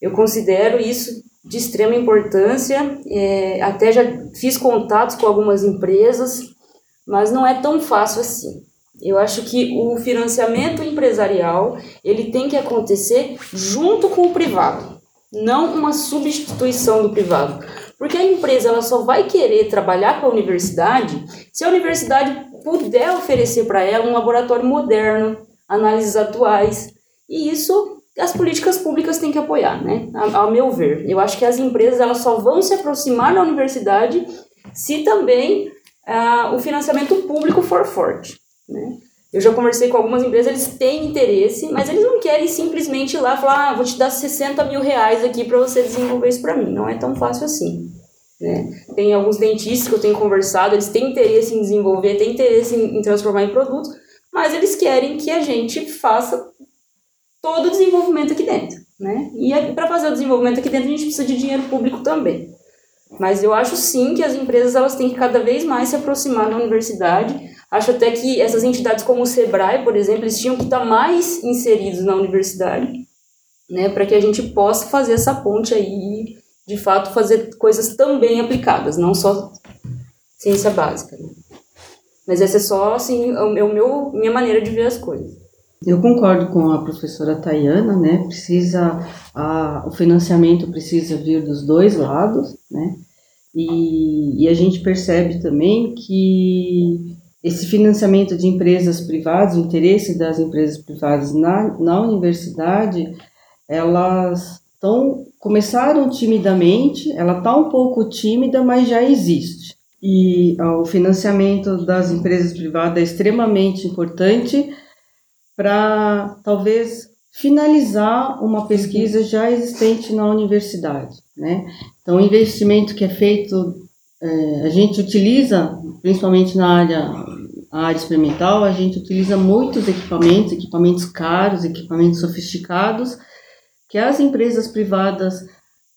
Eu considero isso de extrema importância, é, até já fiz contatos com algumas empresas, mas não é tão fácil assim. Eu acho que o financiamento empresarial ele tem que acontecer junto com o privado, não uma substituição do privado. Porque a empresa ela só vai querer trabalhar com a universidade se a universidade puder oferecer para ela um laboratório moderno, análises atuais. E isso as políticas públicas têm que apoiar, né? Ao meu ver. Eu acho que as empresas elas só vão se aproximar da universidade se também ah, o financiamento público for forte. Né? Eu já conversei com algumas empresas, eles têm interesse, mas eles não querem simplesmente ir lá falar, ah, vou te dar 60 mil reais aqui para você desenvolver isso para mim. Não é tão fácil assim. Né? Tem alguns dentistas que eu tenho conversado, eles têm interesse em desenvolver, têm interesse em, em transformar em produtos, mas eles querem que a gente faça todo o desenvolvimento aqui dentro. Né? E para fazer o desenvolvimento aqui dentro, a gente precisa de dinheiro público também. Mas eu acho sim que as empresas elas têm que cada vez mais se aproximar da universidade. Acho até que essas entidades como o Sebrae, por exemplo, eles tinham que estar mais inseridos na universidade, né, para que a gente possa fazer essa ponte aí e, de fato, fazer coisas também aplicadas, não só ciência básica. Né? Mas essa é só, assim, o meu, minha maneira de ver as coisas. Eu concordo com a professora Tayana, né? Precisa a, o financiamento precisa vir dos dois lados, né? E, e a gente percebe também que esse financiamento de empresas privadas, o interesse das empresas privadas na, na universidade, elas estão começaram timidamente, ela está um pouco tímida, mas já existe. E ó, o financiamento das empresas privadas é extremamente importante para talvez finalizar uma pesquisa já existente na universidade, né? Então, o investimento que é feito, é, a gente utiliza, principalmente na área, área experimental, a gente utiliza muitos equipamentos, equipamentos caros, equipamentos sofisticados, que as empresas privadas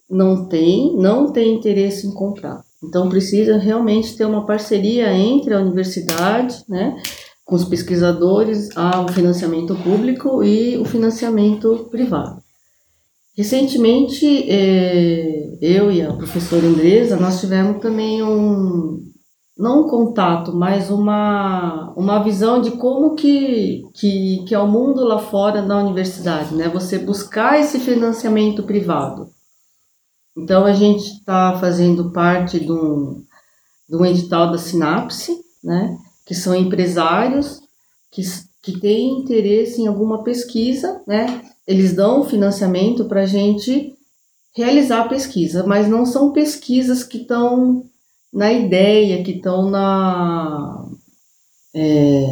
não têm, não têm interesse em comprar. Então, precisa realmente ter uma parceria entre a universidade, né? com os pesquisadores ao financiamento público e o financiamento privado. Recentemente, é, eu e a professora Andresa, nós tivemos também um, não um contato, mas uma, uma visão de como que, que, que é o mundo lá fora da universidade, né? Você buscar esse financiamento privado. Então, a gente está fazendo parte de um, de um edital da Sinapse, né? que são empresários que, que têm interesse em alguma pesquisa, né? Eles dão financiamento para a gente realizar a pesquisa, mas não são pesquisas que estão na ideia, que estão na. É,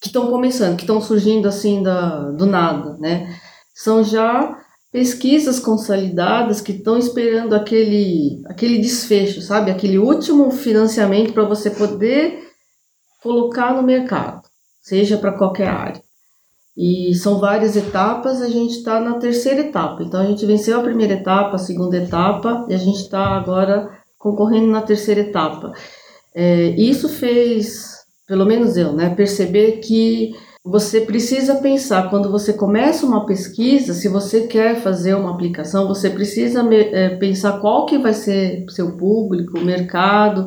que estão começando, que estão surgindo assim da, do nada, né? São já pesquisas consolidadas que estão esperando aquele, aquele desfecho, sabe? Aquele último financiamento para você poder colocar no mercado, seja para qualquer área. E são várias etapas, a gente está na terceira etapa. Então a gente venceu a primeira etapa, a segunda etapa, e a gente está agora concorrendo na terceira etapa. É, isso fez, pelo menos eu, né, perceber que você precisa pensar, quando você começa uma pesquisa, se você quer fazer uma aplicação, você precisa é, pensar qual que vai ser seu público, mercado,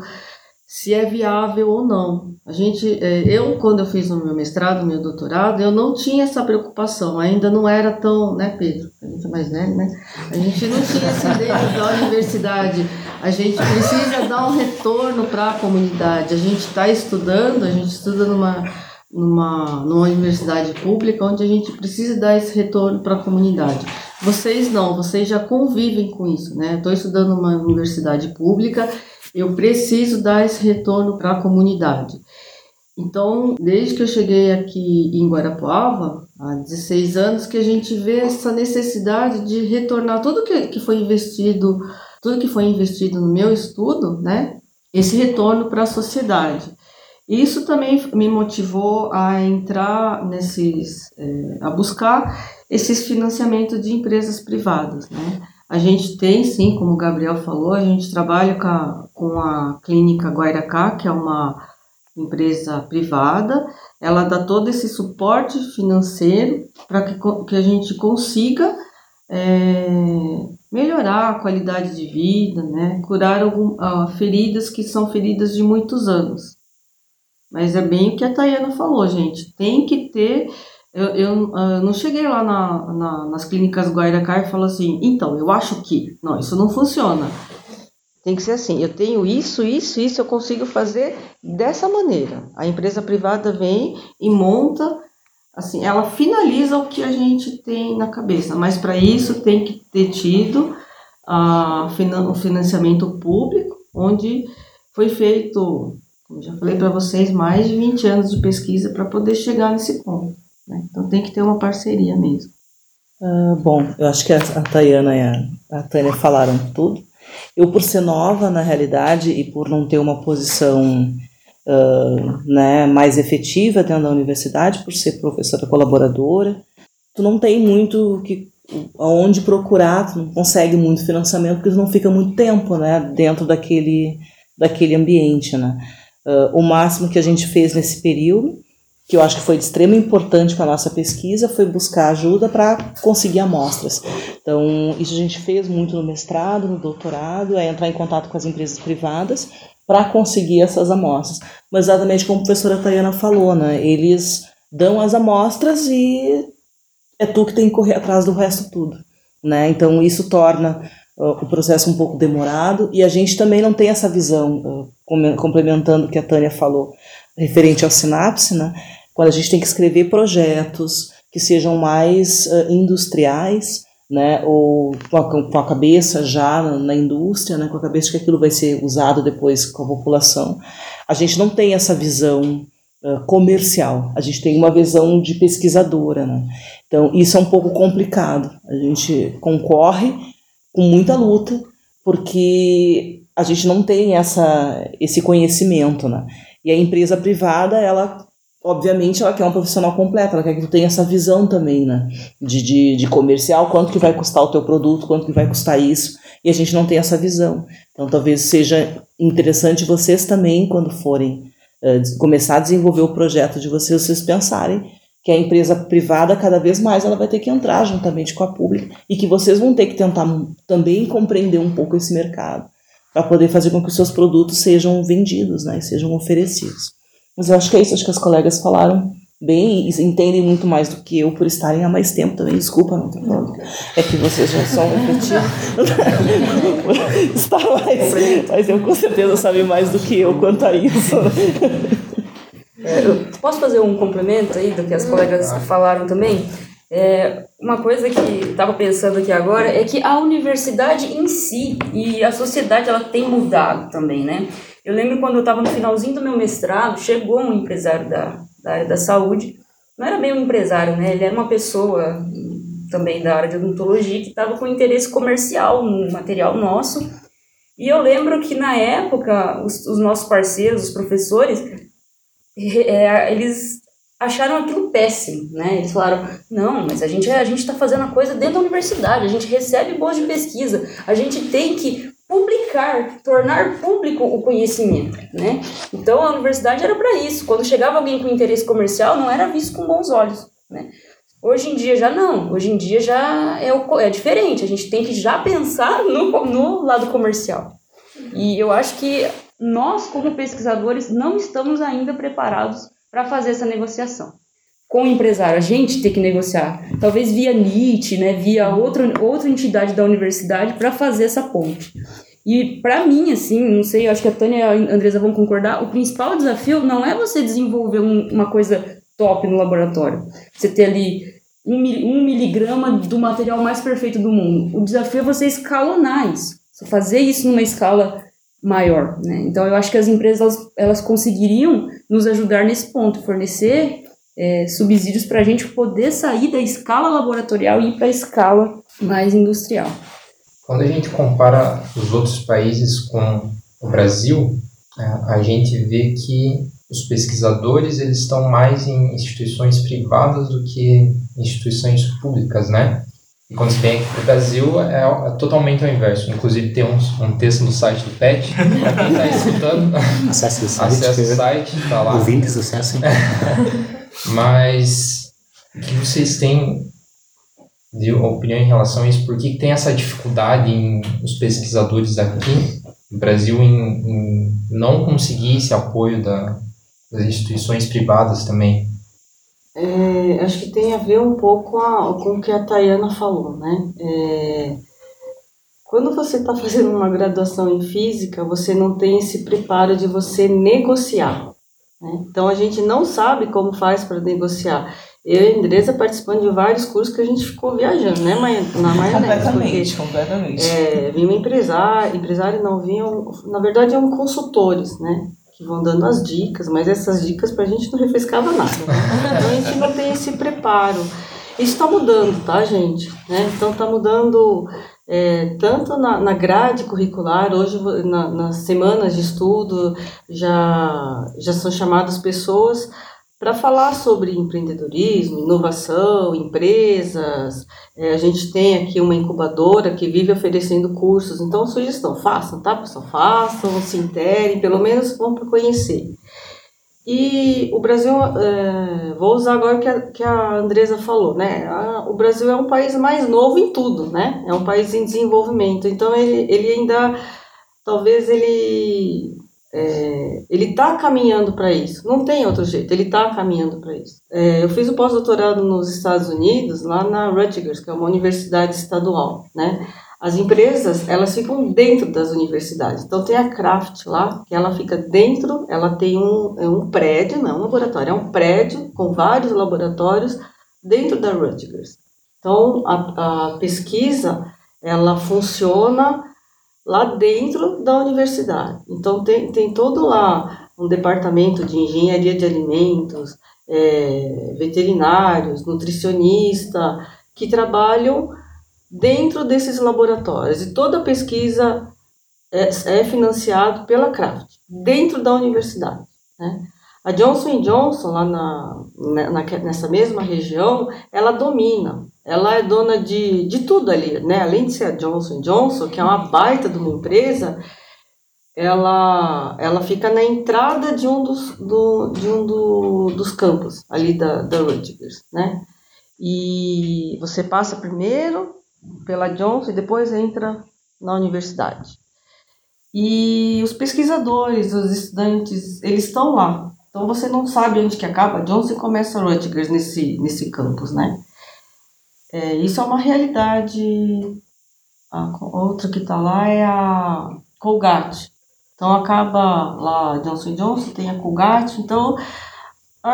se é viável ou não. A gente, é, eu quando eu fiz o meu mestrado, meu doutorado, eu não tinha essa preocupação, ainda não era tão, né, Pedro? A gente é mais velho, né? A gente não tinha essa ideia da universidade. A gente precisa dar um retorno para a comunidade. A gente está estudando, a gente estuda numa numa, numa universidade pública onde a gente precisa dar esse retorno para a comunidade. Vocês não, vocês já convivem com isso, né? Estou estudando numa universidade pública eu preciso dar esse retorno para a comunidade. Então, desde que eu cheguei aqui em Guarapuava, há 16 anos, que a gente vê essa necessidade de retornar tudo que, que foi investido, tudo que foi investido no meu estudo, né? Esse retorno para a sociedade. Isso também me motivou a entrar nesses, é, a buscar esses financiamentos de empresas privadas, né? A gente tem, sim, como o Gabriel falou, a gente trabalha com a, com a Clínica Guairacá, que é uma empresa privada. Ela dá todo esse suporte financeiro para que, que a gente consiga é, melhorar a qualidade de vida, né? curar algum, feridas que são feridas de muitos anos. Mas é bem o que a Tayana falou, gente. Tem que ter. Eu, eu, eu não cheguei lá na, na, nas clínicas Guairacar e falo assim, então, eu acho que. Não, isso não funciona. Tem que ser assim, eu tenho isso, isso, isso, eu consigo fazer dessa maneira. A empresa privada vem e monta, assim, ela finaliza o que a gente tem na cabeça, mas para isso tem que ter tido uh, o financiamento público, onde foi feito, como já falei para vocês, mais de 20 anos de pesquisa para poder chegar nesse ponto. Né? Então tem que ter uma parceria mesmo. Uh, bom, eu acho que a, a Tayana e a, a Tânia falaram tudo. Eu, por ser nova na realidade e por não ter uma posição uh, né, mais efetiva dentro da universidade, por ser professora colaboradora, tu não tem muito que aonde procurar, tu não consegue muito financiamento porque tu não fica muito tempo né, dentro daquele, daquele ambiente. Né? Uh, o máximo que a gente fez nesse período que eu acho que foi de extrema importância para a nossa pesquisa, foi buscar ajuda para conseguir amostras. Então, isso a gente fez muito no mestrado, no doutorado, é entrar em contato com as empresas privadas para conseguir essas amostras. Mas exatamente como a professora Tayana falou, né, eles dão as amostras e é tu que tem que correr atrás do resto tudo. Né? Então, isso torna uh, o processo um pouco demorado e a gente também não tem essa visão, uh, complementando o que a Tânia falou, referente ao sinapse, né? quando a gente tem que escrever projetos que sejam mais uh, industriais, né, ou com a, com a cabeça já na, na, indústria, né, com a cabeça que aquilo vai ser usado depois com a população, a gente não tem essa visão uh, comercial, a gente tem uma visão de pesquisadora, né? Então isso é um pouco complicado. A gente concorre com muita luta porque a gente não tem essa esse conhecimento, né? E a empresa privada ela obviamente ela quer um profissional completo, ela quer que tu tenha essa visão também, né? De, de, de, comercial, quanto que vai custar o teu produto, quanto que vai custar isso, e a gente não tem essa visão. Então talvez seja interessante vocês também, quando forem uh, começar a desenvolver o projeto de vocês, vocês pensarem que a empresa privada cada vez mais ela vai ter que entrar juntamente com a pública e que vocês vão ter que tentar também compreender um pouco esse mercado para poder fazer com que os seus produtos sejam vendidos, né, e sejam oferecidos. Mas eu acho que é isso, acho que as colegas falaram bem e entendem muito mais do que eu por estarem há mais tempo também. Desculpa, não tô falando. É que vocês já são. Está mais. Mas eu com certeza sabem mais do que eu quanto a isso. É, posso fazer um complemento aí do que as colegas falaram também? É, uma coisa que estava pensando aqui agora é que a universidade em si e a sociedade ela tem mudado também, né? Eu lembro quando eu estava no finalzinho do meu mestrado, chegou um empresário da, da área da saúde, não era bem um empresário, né? Ele era uma pessoa também da área de odontologia que estava com interesse comercial no material nosso. E eu lembro que na época os, os nossos parceiros, os professores, é, eles acharam aquilo péssimo, né? Eles falaram, não, mas a gente a gente está fazendo a coisa dentro da universidade, a gente recebe bolsa de pesquisa, a gente tem que publicar, tornar público o conhecimento, né? Então a universidade era para isso. Quando chegava alguém com interesse comercial, não era visto com bons olhos, né? Hoje em dia já não. Hoje em dia já é, o, é diferente. A gente tem que já pensar no, no lado comercial. E eu acho que nós, como pesquisadores, não estamos ainda preparados para fazer essa negociação com o empresário, a gente ter que negociar, talvez via NIT, né, via outra, outra entidade da universidade para fazer essa ponte. E para mim, assim, não sei, acho que a Tânia e a Andresa vão concordar, o principal desafio não é você desenvolver um, uma coisa top no laboratório, você ter ali um, um miligrama do material mais perfeito do mundo. O desafio é você escalonar isso, fazer isso numa escala maior, né? Então eu acho que as empresas elas conseguiriam nos ajudar nesse ponto, fornecer é, subsídios para a gente poder sair da escala laboratorial e ir para a escala mais industrial. Quando a gente compara os outros países com o Brasil, é, a gente vê que os pesquisadores eles estão mais em instituições privadas do que instituições públicas, né? E quando você vem aqui para o Brasil, é, é, totalmente ao inverso. Inclusive, tem um, um texto no site do PET, para quem está escutando. Acesse o site. Acesse o site, está lá. Ouvintes, acessem. Mas o que vocês têm de opinião em relação a isso? Por que tem essa dificuldade em os pesquisadores aqui no Brasil em, em não conseguir esse apoio da, das instituições privadas também? É, acho que tem a ver um pouco a, com o que a Tayana falou, né? É, quando você está fazendo uma graduação em física, você não tem esse preparo de você negociar. Né? Então a gente não sabe como faz para negociar. Eu e a Andresa participando de vários cursos que a gente ficou viajando, né, na maionese. Completamente, porque, completamente. É, vinham empresário, empresário não, vinham, na verdade, eram consultores, né, que vão dando as dicas, mas essas dicas para a gente não refrescava nada. Né? Então a gente não tem esse preparo. Isso está mudando, tá, gente? Né? Então está mudando é, tanto na, na, grade curricular, hoje na, nas semanas de estudo já, já são chamadas pessoas para falar sobre empreendedorismo, inovação, empresas. É, a gente tem aqui uma incubadora que vive oferecendo cursos, então sugestão, façam, tá pessoal? Façam, se interem, pelo menos vão para conhecer. E o Brasil, é, vou usar agora o que a, que a Andresa falou, né? A, o Brasil é um país mais novo em tudo, né? É um país em desenvolvimento, então ele, ele ainda, talvez ele é, ele está caminhando para isso, não tem outro jeito, ele está caminhando para isso. É, eu fiz o pós-doutorado nos Estados Unidos, lá na Rutgers, que é uma universidade estadual, né? As empresas, elas ficam dentro das universidades. Então, tem a Kraft lá, que ela fica dentro, ela tem um, é um prédio, não é um laboratório, é um prédio com vários laboratórios dentro da Rutgers. Então, a, a pesquisa, ela funciona lá dentro da universidade. Então, tem, tem todo lá um departamento de engenharia de alimentos, é, veterinários, nutricionista, que trabalham dentro desses laboratórios. E toda a pesquisa é, é financiada pela Kraft, dentro da universidade. Né? A Johnson Johnson, lá na, na, nessa mesma região, ela domina. Ela é dona de, de tudo ali, né? Além de ser a Johnson Johnson, que é uma baita de uma empresa, ela, ela fica na entrada de um dos, do, de um do, dos campos ali da, da Rutgers, né? E você passa primeiro pela Johnson e depois entra na universidade. E os pesquisadores, os estudantes, eles estão lá. Então você não sabe onde que acaba Johnson e começa Rutgers nesse, nesse campus, né? É, isso é uma realidade. A outra que está lá é a Colgate. Então acaba lá Johnson Johnson, tem a Colgate. Então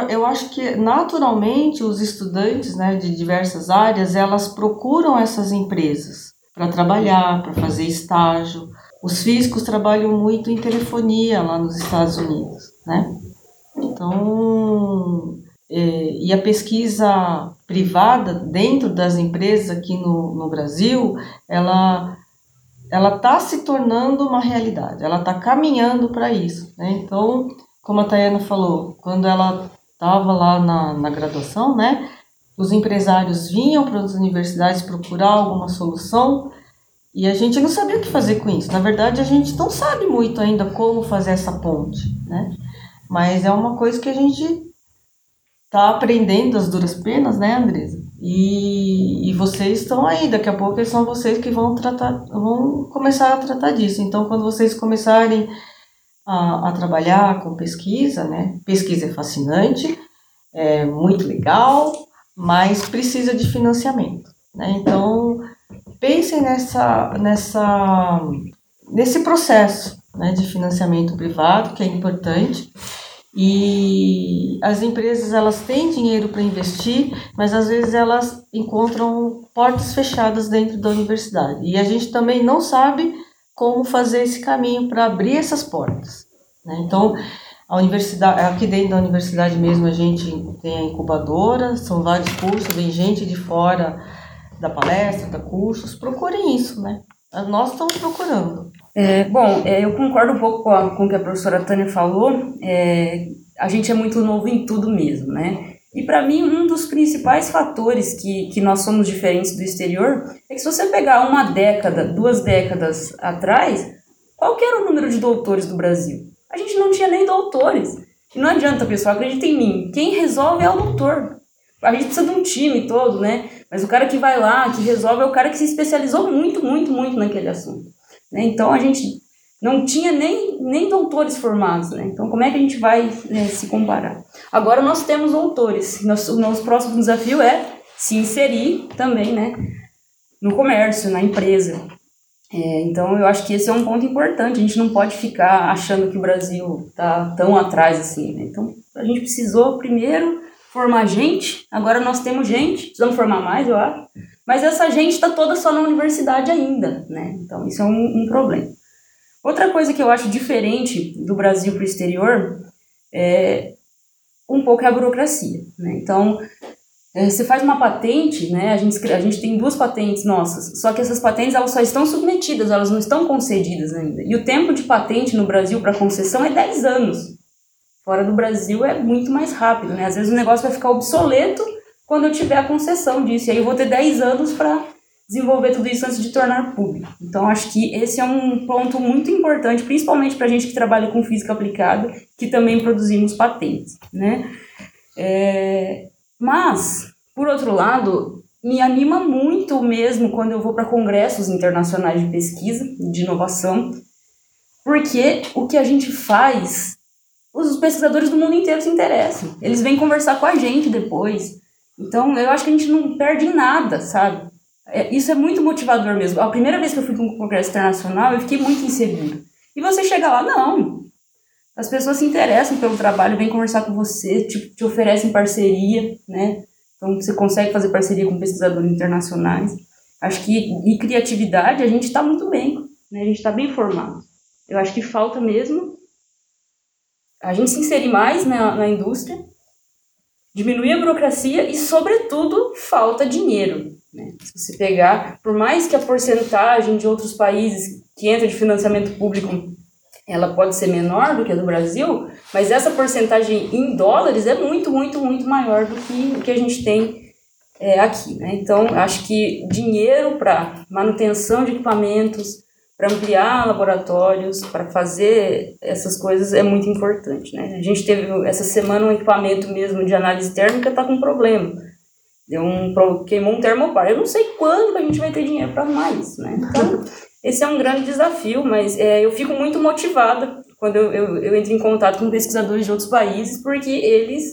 eu acho que naturalmente os estudantes né, de diversas áreas elas procuram essas empresas para trabalhar, para fazer estágio. Os físicos trabalham muito em telefonia lá nos Estados Unidos, né? Então, é, e a pesquisa privada dentro das empresas aqui no, no Brasil, ela ela está se tornando uma realidade, ela está caminhando para isso. Né? Então, como a Tayana falou, quando ela estava lá na, na graduação, né? Os empresários vinham para as universidades procurar alguma solução e a gente não sabia o que fazer com isso. Na verdade, a gente não sabe muito ainda como fazer essa ponte, né? Mas é uma coisa que a gente está aprendendo as duras penas, né, Andresa? E, e vocês estão aí, daqui a pouco são vocês que vão tratar, vão começar a tratar disso. Então, quando vocês começarem a, a trabalhar com pesquisa, né? Pesquisa é fascinante, é muito legal, mas precisa de financiamento, né? Então, pensem nessa, nessa, nesse processo né, de financiamento privado, que é importante, e as empresas elas têm dinheiro para investir, mas às vezes elas encontram portas fechadas dentro da universidade. E a gente também não sabe como fazer esse caminho para abrir essas portas. Né? Então, a universidade, aqui dentro da universidade mesmo a gente tem a incubadora, são vários cursos, vem gente de fora da palestra, da cursos, procurem isso, né? Nós estamos procurando. É, bom, é, eu concordo um pouco com, a, com o que a professora Tânia falou. É, a gente é muito novo em tudo mesmo, né? E para mim, um dos principais fatores que, que nós somos diferentes do exterior é que se você pegar uma década, duas décadas atrás, qual era o número de doutores do Brasil? A gente não tinha nem doutores. E não adianta, pessoal, acredita em mim. Quem resolve é o doutor. A gente precisa de um time todo, né? Mas o cara que vai lá, que resolve, é o cara que se especializou muito, muito, muito naquele assunto. Né? Então a gente não tinha nem, nem doutores formados, né? Então, como é que a gente vai né, se comparar? Agora nós temos doutores. Nosso, o nosso próximo desafio é se inserir também, né? No comércio, na empresa. É, então, eu acho que esse é um ponto importante. A gente não pode ficar achando que o Brasil está tão atrás assim, né? Então, a gente precisou primeiro formar gente. Agora nós temos gente. Precisamos formar mais, eu acho. Mas essa gente está toda só na universidade ainda, né? Então, isso é um, um problema. Outra coisa que eu acho diferente do Brasil para o exterior é um pouco a burocracia. Né? Então, é, você faz uma patente, né? A gente, a gente tem duas patentes nossas, só que essas patentes elas só estão submetidas, elas não estão concedidas ainda. E o tempo de patente no Brasil para concessão é 10 anos. Fora do Brasil é muito mais rápido, né? Às vezes o negócio vai ficar obsoleto quando eu tiver a concessão disso. E aí eu vou ter 10 anos para desenvolver tudo isso antes de tornar público. Então, acho que esse é um ponto muito importante, principalmente para a gente que trabalha com física aplicada, que também produzimos patentes, né? É, mas, por outro lado, me anima muito mesmo quando eu vou para congressos internacionais de pesquisa, de inovação, porque o que a gente faz, os pesquisadores do mundo inteiro se interessam. Eles vêm conversar com a gente depois. Então, eu acho que a gente não perde nada, sabe? É, isso é muito motivador mesmo. A primeira vez que eu fui para um congresso internacional, eu fiquei muito insegura. E você chega lá, não. As pessoas se interessam pelo trabalho, vêm conversar com você, te, te oferecem parceria, né? Então você consegue fazer parceria com pesquisadores internacionais. Acho que e criatividade a gente está muito bem, né? A gente está bem formado. Eu acho que falta mesmo a gente se inserir mais na, na indústria, diminuir a burocracia e, sobretudo, falta dinheiro. Né? Se você pegar, por mais que a porcentagem de outros países que entra de financiamento público ela pode ser menor do que a do Brasil, mas essa porcentagem em dólares é muito, muito, muito maior do que o que a gente tem é, aqui. Né? Então, acho que dinheiro para manutenção de equipamentos, para ampliar laboratórios, para fazer essas coisas é muito importante. Né? A gente teve essa semana um equipamento mesmo de análise térmica está com problema. Deu um, queimou um termopar. Eu não sei quando que a gente vai ter dinheiro para isso, né? Então, esse é um grande desafio, mas é, eu fico muito motivada quando eu, eu, eu entro em contato com pesquisadores de outros países, porque eles.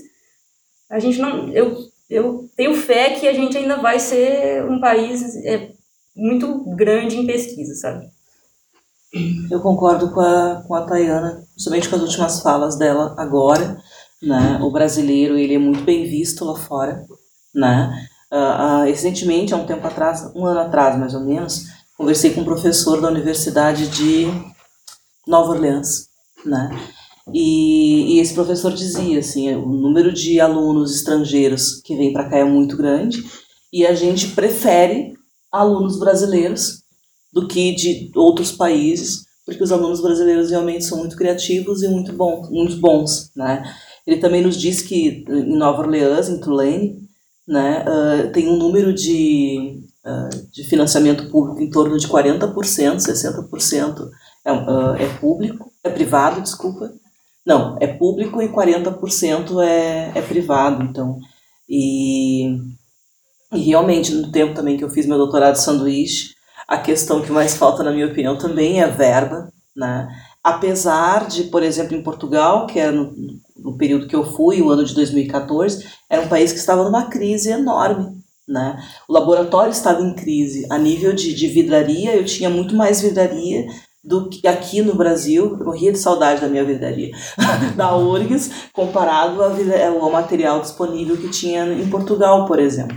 A gente não. Eu, eu tenho fé que a gente ainda vai ser um país é, muito grande em pesquisa, sabe? Eu concordo com a, com a Tayana, principalmente com as últimas falas dela agora. Né? O brasileiro ele é muito bem visto lá fora né? Uh, uh, recentemente, há um tempo atrás, um ano atrás mais ou menos, conversei com um professor da Universidade de Nova Orleans, né? E, e esse professor dizia assim, o número de alunos estrangeiros que vem para cá é muito grande e a gente prefere alunos brasileiros do que de outros países, porque os alunos brasileiros realmente são muito criativos e muito bons, muito bons, né? Ele também nos disse que em Nova Orleans, em Tulane, né, uh, tem um número de, uh, de financiamento público em torno de 40%, 60% é, uh, é público, é privado, desculpa. Não, é público e 40% é, é privado, então. E, e realmente, no tempo também que eu fiz meu doutorado de sanduíche, a questão que mais falta, na minha opinião, também é verba, né? Apesar de, por exemplo, em Portugal, que era no, no período que eu fui, o ano de 2014, era um país que estava numa crise enorme. Né? O laboratório estava em crise. A nível de, de vidraria, eu tinha muito mais vidraria do que aqui no Brasil. Eu morria de saudade da minha vidraria, da URGS, comparado ao material disponível que tinha em Portugal, por exemplo.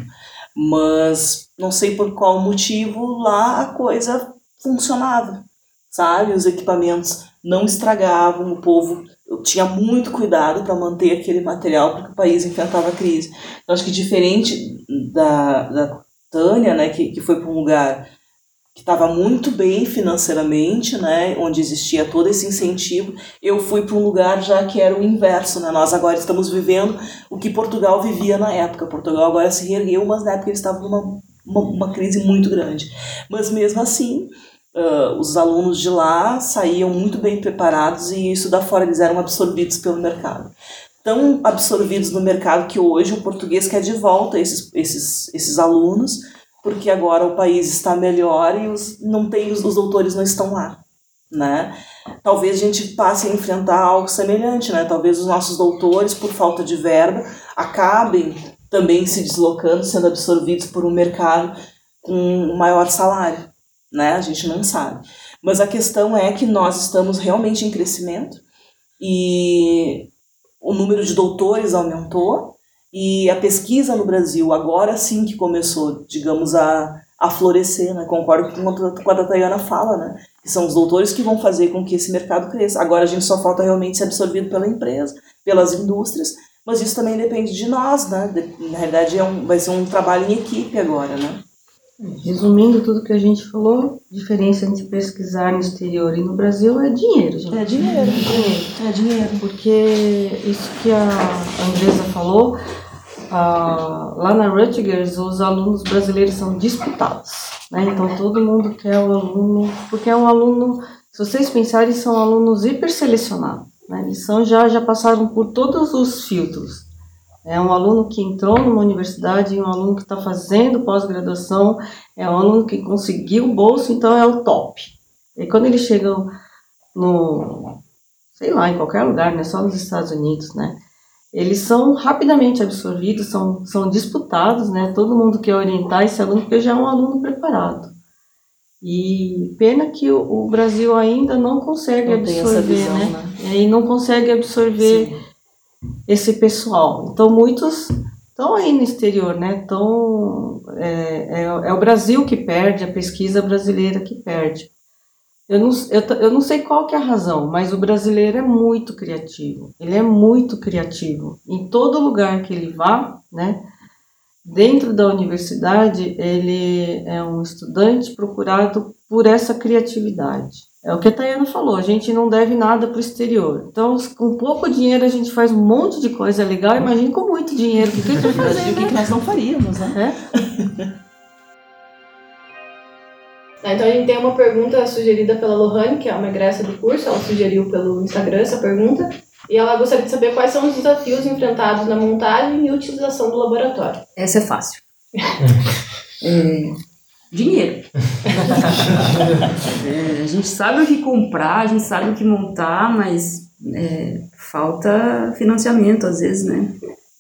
Mas não sei por qual motivo lá a coisa funcionava, sabe? Os equipamentos não estragavam, o povo tinha muito cuidado para manter aquele material porque o país enfrentava crise. Então, acho que diferente da, da Tânia, né, que, que foi para um lugar que estava muito bem financeiramente, né, onde existia todo esse incentivo, eu fui para um lugar já que era o inverso, né, nós agora estamos vivendo o que Portugal vivia na época, Portugal agora se reergueu, mas na época eles estavam numa uma, uma crise muito grande, mas mesmo assim, uh, os alunos de lá saíam muito bem preparados e isso da fora eles eram absorvidos pelo mercado. Tão absorvidos no mercado que hoje o português quer de volta esses, esses, esses alunos, porque agora o país está melhor e os, não tem, os, os doutores não estão lá. né? Talvez a gente passe a enfrentar algo semelhante, né? Talvez os nossos doutores, por falta de verba, acabem também se deslocando, sendo absorvidos por um mercado com um maior salário, né? A gente não sabe. Mas a questão é que nós estamos realmente em crescimento e o número de doutores aumentou e a pesquisa no Brasil agora sim que começou, digamos, a, a florescer, né? Concordo com o que a Tayana fala, né? Que são os doutores que vão fazer com que esse mercado cresça. Agora a gente só falta realmente ser absorvido pela empresa, pelas indústrias, mas isso também depende de nós, né? Na realidade é um, vai ser um trabalho em equipe agora, né? Resumindo tudo que a gente falou, a diferença entre pesquisar no exterior e no Brasil é dinheiro, gente. É dinheiro. É dinheiro. É dinheiro. Porque isso que a Andresa falou, ah, lá na Rutgers os alunos brasileiros são disputados. Né? Então todo mundo quer o aluno, porque é um aluno, se vocês pensarem, são alunos hiperselecionados. Né? Eles são, já, já passaram por todos os filtros. É um aluno que entrou numa universidade, um aluno que está fazendo pós-graduação, é um aluno que conseguiu o bolso, então é o top. E quando eles chegam no, sei lá, em qualquer lugar, né, só nos Estados Unidos, né, eles são rapidamente absorvidos, são, são disputados, né, todo mundo quer orientar esse aluno porque já é um aluno preparado. E pena que o, o Brasil ainda não consegue Não absorver, visão, né? né? E não consegue absorver esse pessoal. Então muitos estão aí no exterior, né? Então é, é, é o Brasil que perde, a pesquisa brasileira que perde. Eu não, eu, eu não sei qual que é a razão, mas o brasileiro é muito criativo. Ele é muito criativo. Em todo lugar que ele vá, né? Dentro da universidade, ele é um estudante procurado por essa criatividade. É o que a Tayana falou, a gente não deve nada para o exterior. Então, com pouco dinheiro a gente faz um monte de coisa legal, imagine com muito dinheiro, o que, que a gente vai fazer? O que, que nós não faríamos, né? Tá, Então a gente tem uma pergunta sugerida pela Lohane, que é uma egressa do curso, ela sugeriu pelo Instagram essa pergunta, e ela gostaria de saber quais são os desafios enfrentados na montagem e utilização do laboratório. Essa é fácil. É, dinheiro. É, a gente sabe o que comprar, a gente sabe o que montar, mas é, falta financiamento às vezes, né?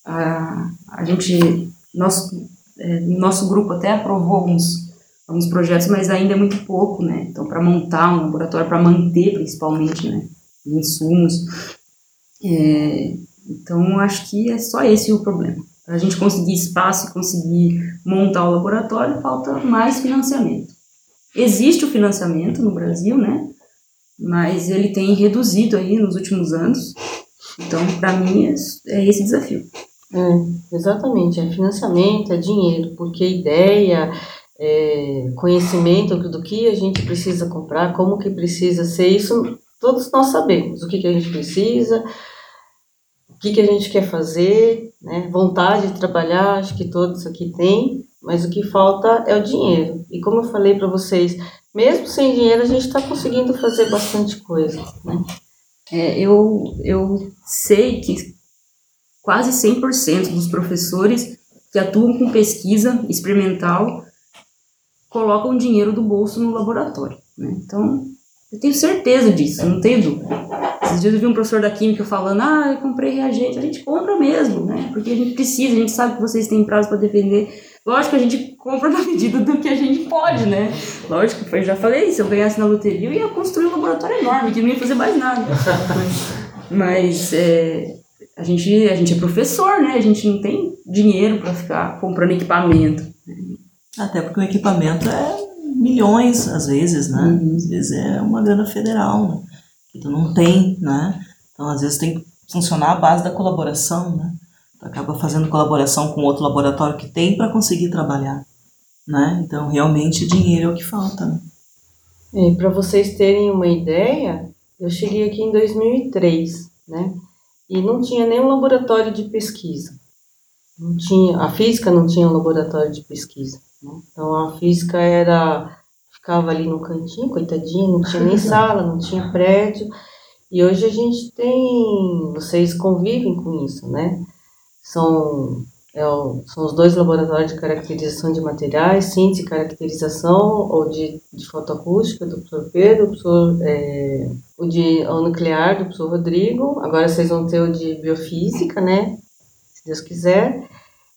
A, a gente, nosso, é, nosso grupo até aprovou alguns, alguns projetos, mas ainda é muito pouco, né? Então, para montar um laboratório, para manter principalmente, né? Insumos. É, então, acho que é só esse o problema. Para a gente conseguir espaço e conseguir montar o laboratório, falta mais financiamento. Existe o financiamento no Brasil, né? Mas ele tem reduzido aí nos últimos anos. Então, para mim, é, é esse desafio. É, exatamente, é financiamento, é dinheiro, porque ideia, é, conhecimento do que a gente precisa comprar, como que precisa ser, isso todos nós sabemos, o que, que a gente precisa, o que, que a gente quer fazer, né? vontade de trabalhar, acho que todos aqui têm, mas o que falta é o dinheiro. E como eu falei para vocês, mesmo sem dinheiro a gente está conseguindo fazer bastante coisa, né? É, eu, eu sei que quase 100% dos professores que atuam com pesquisa experimental colocam dinheiro do bolso no laboratório. Né? Então, eu tenho certeza disso, não tenho dúvida. Esses dias eu vi um professor da Química falando, ah, eu comprei reagente. A gente compra mesmo, né? Porque a gente precisa, a gente sabe que vocês têm prazo para defender. Lógico que a gente compra na medida do que a gente pode, né? Lógico eu já falei, se eu ganhasse na loteria, eu ia construir um laboratório enorme, que não ia fazer mais nada. Mas é, a, gente, a gente é professor, né? A gente não tem dinheiro para ficar comprando equipamento. Até porque o equipamento é milhões, às vezes, né? Às vezes é uma grana federal, né? Que tu não tem, né? Então, às vezes tem que funcionar à base da colaboração, né? Tu acaba fazendo colaboração com outro laboratório que tem para conseguir trabalhar, né? Então, realmente, dinheiro é o que falta, né? Para vocês terem uma ideia, eu cheguei aqui em 2003, né? E não tinha nenhum laboratório de pesquisa. Não tinha, a física não tinha um laboratório de pesquisa. Então a física era ficava ali no cantinho, coitadinha, não tinha nem sala, não tinha prédio. E hoje a gente tem, vocês convivem com isso, né? São é o, são os dois laboratórios de caracterização de materiais, síntese e caracterização, ou de, de fotoacústica do professor Pedro, o, professor, é, o de o nuclear do professor Rodrigo, agora vocês vão ter o de biofísica, né? Se Deus quiser.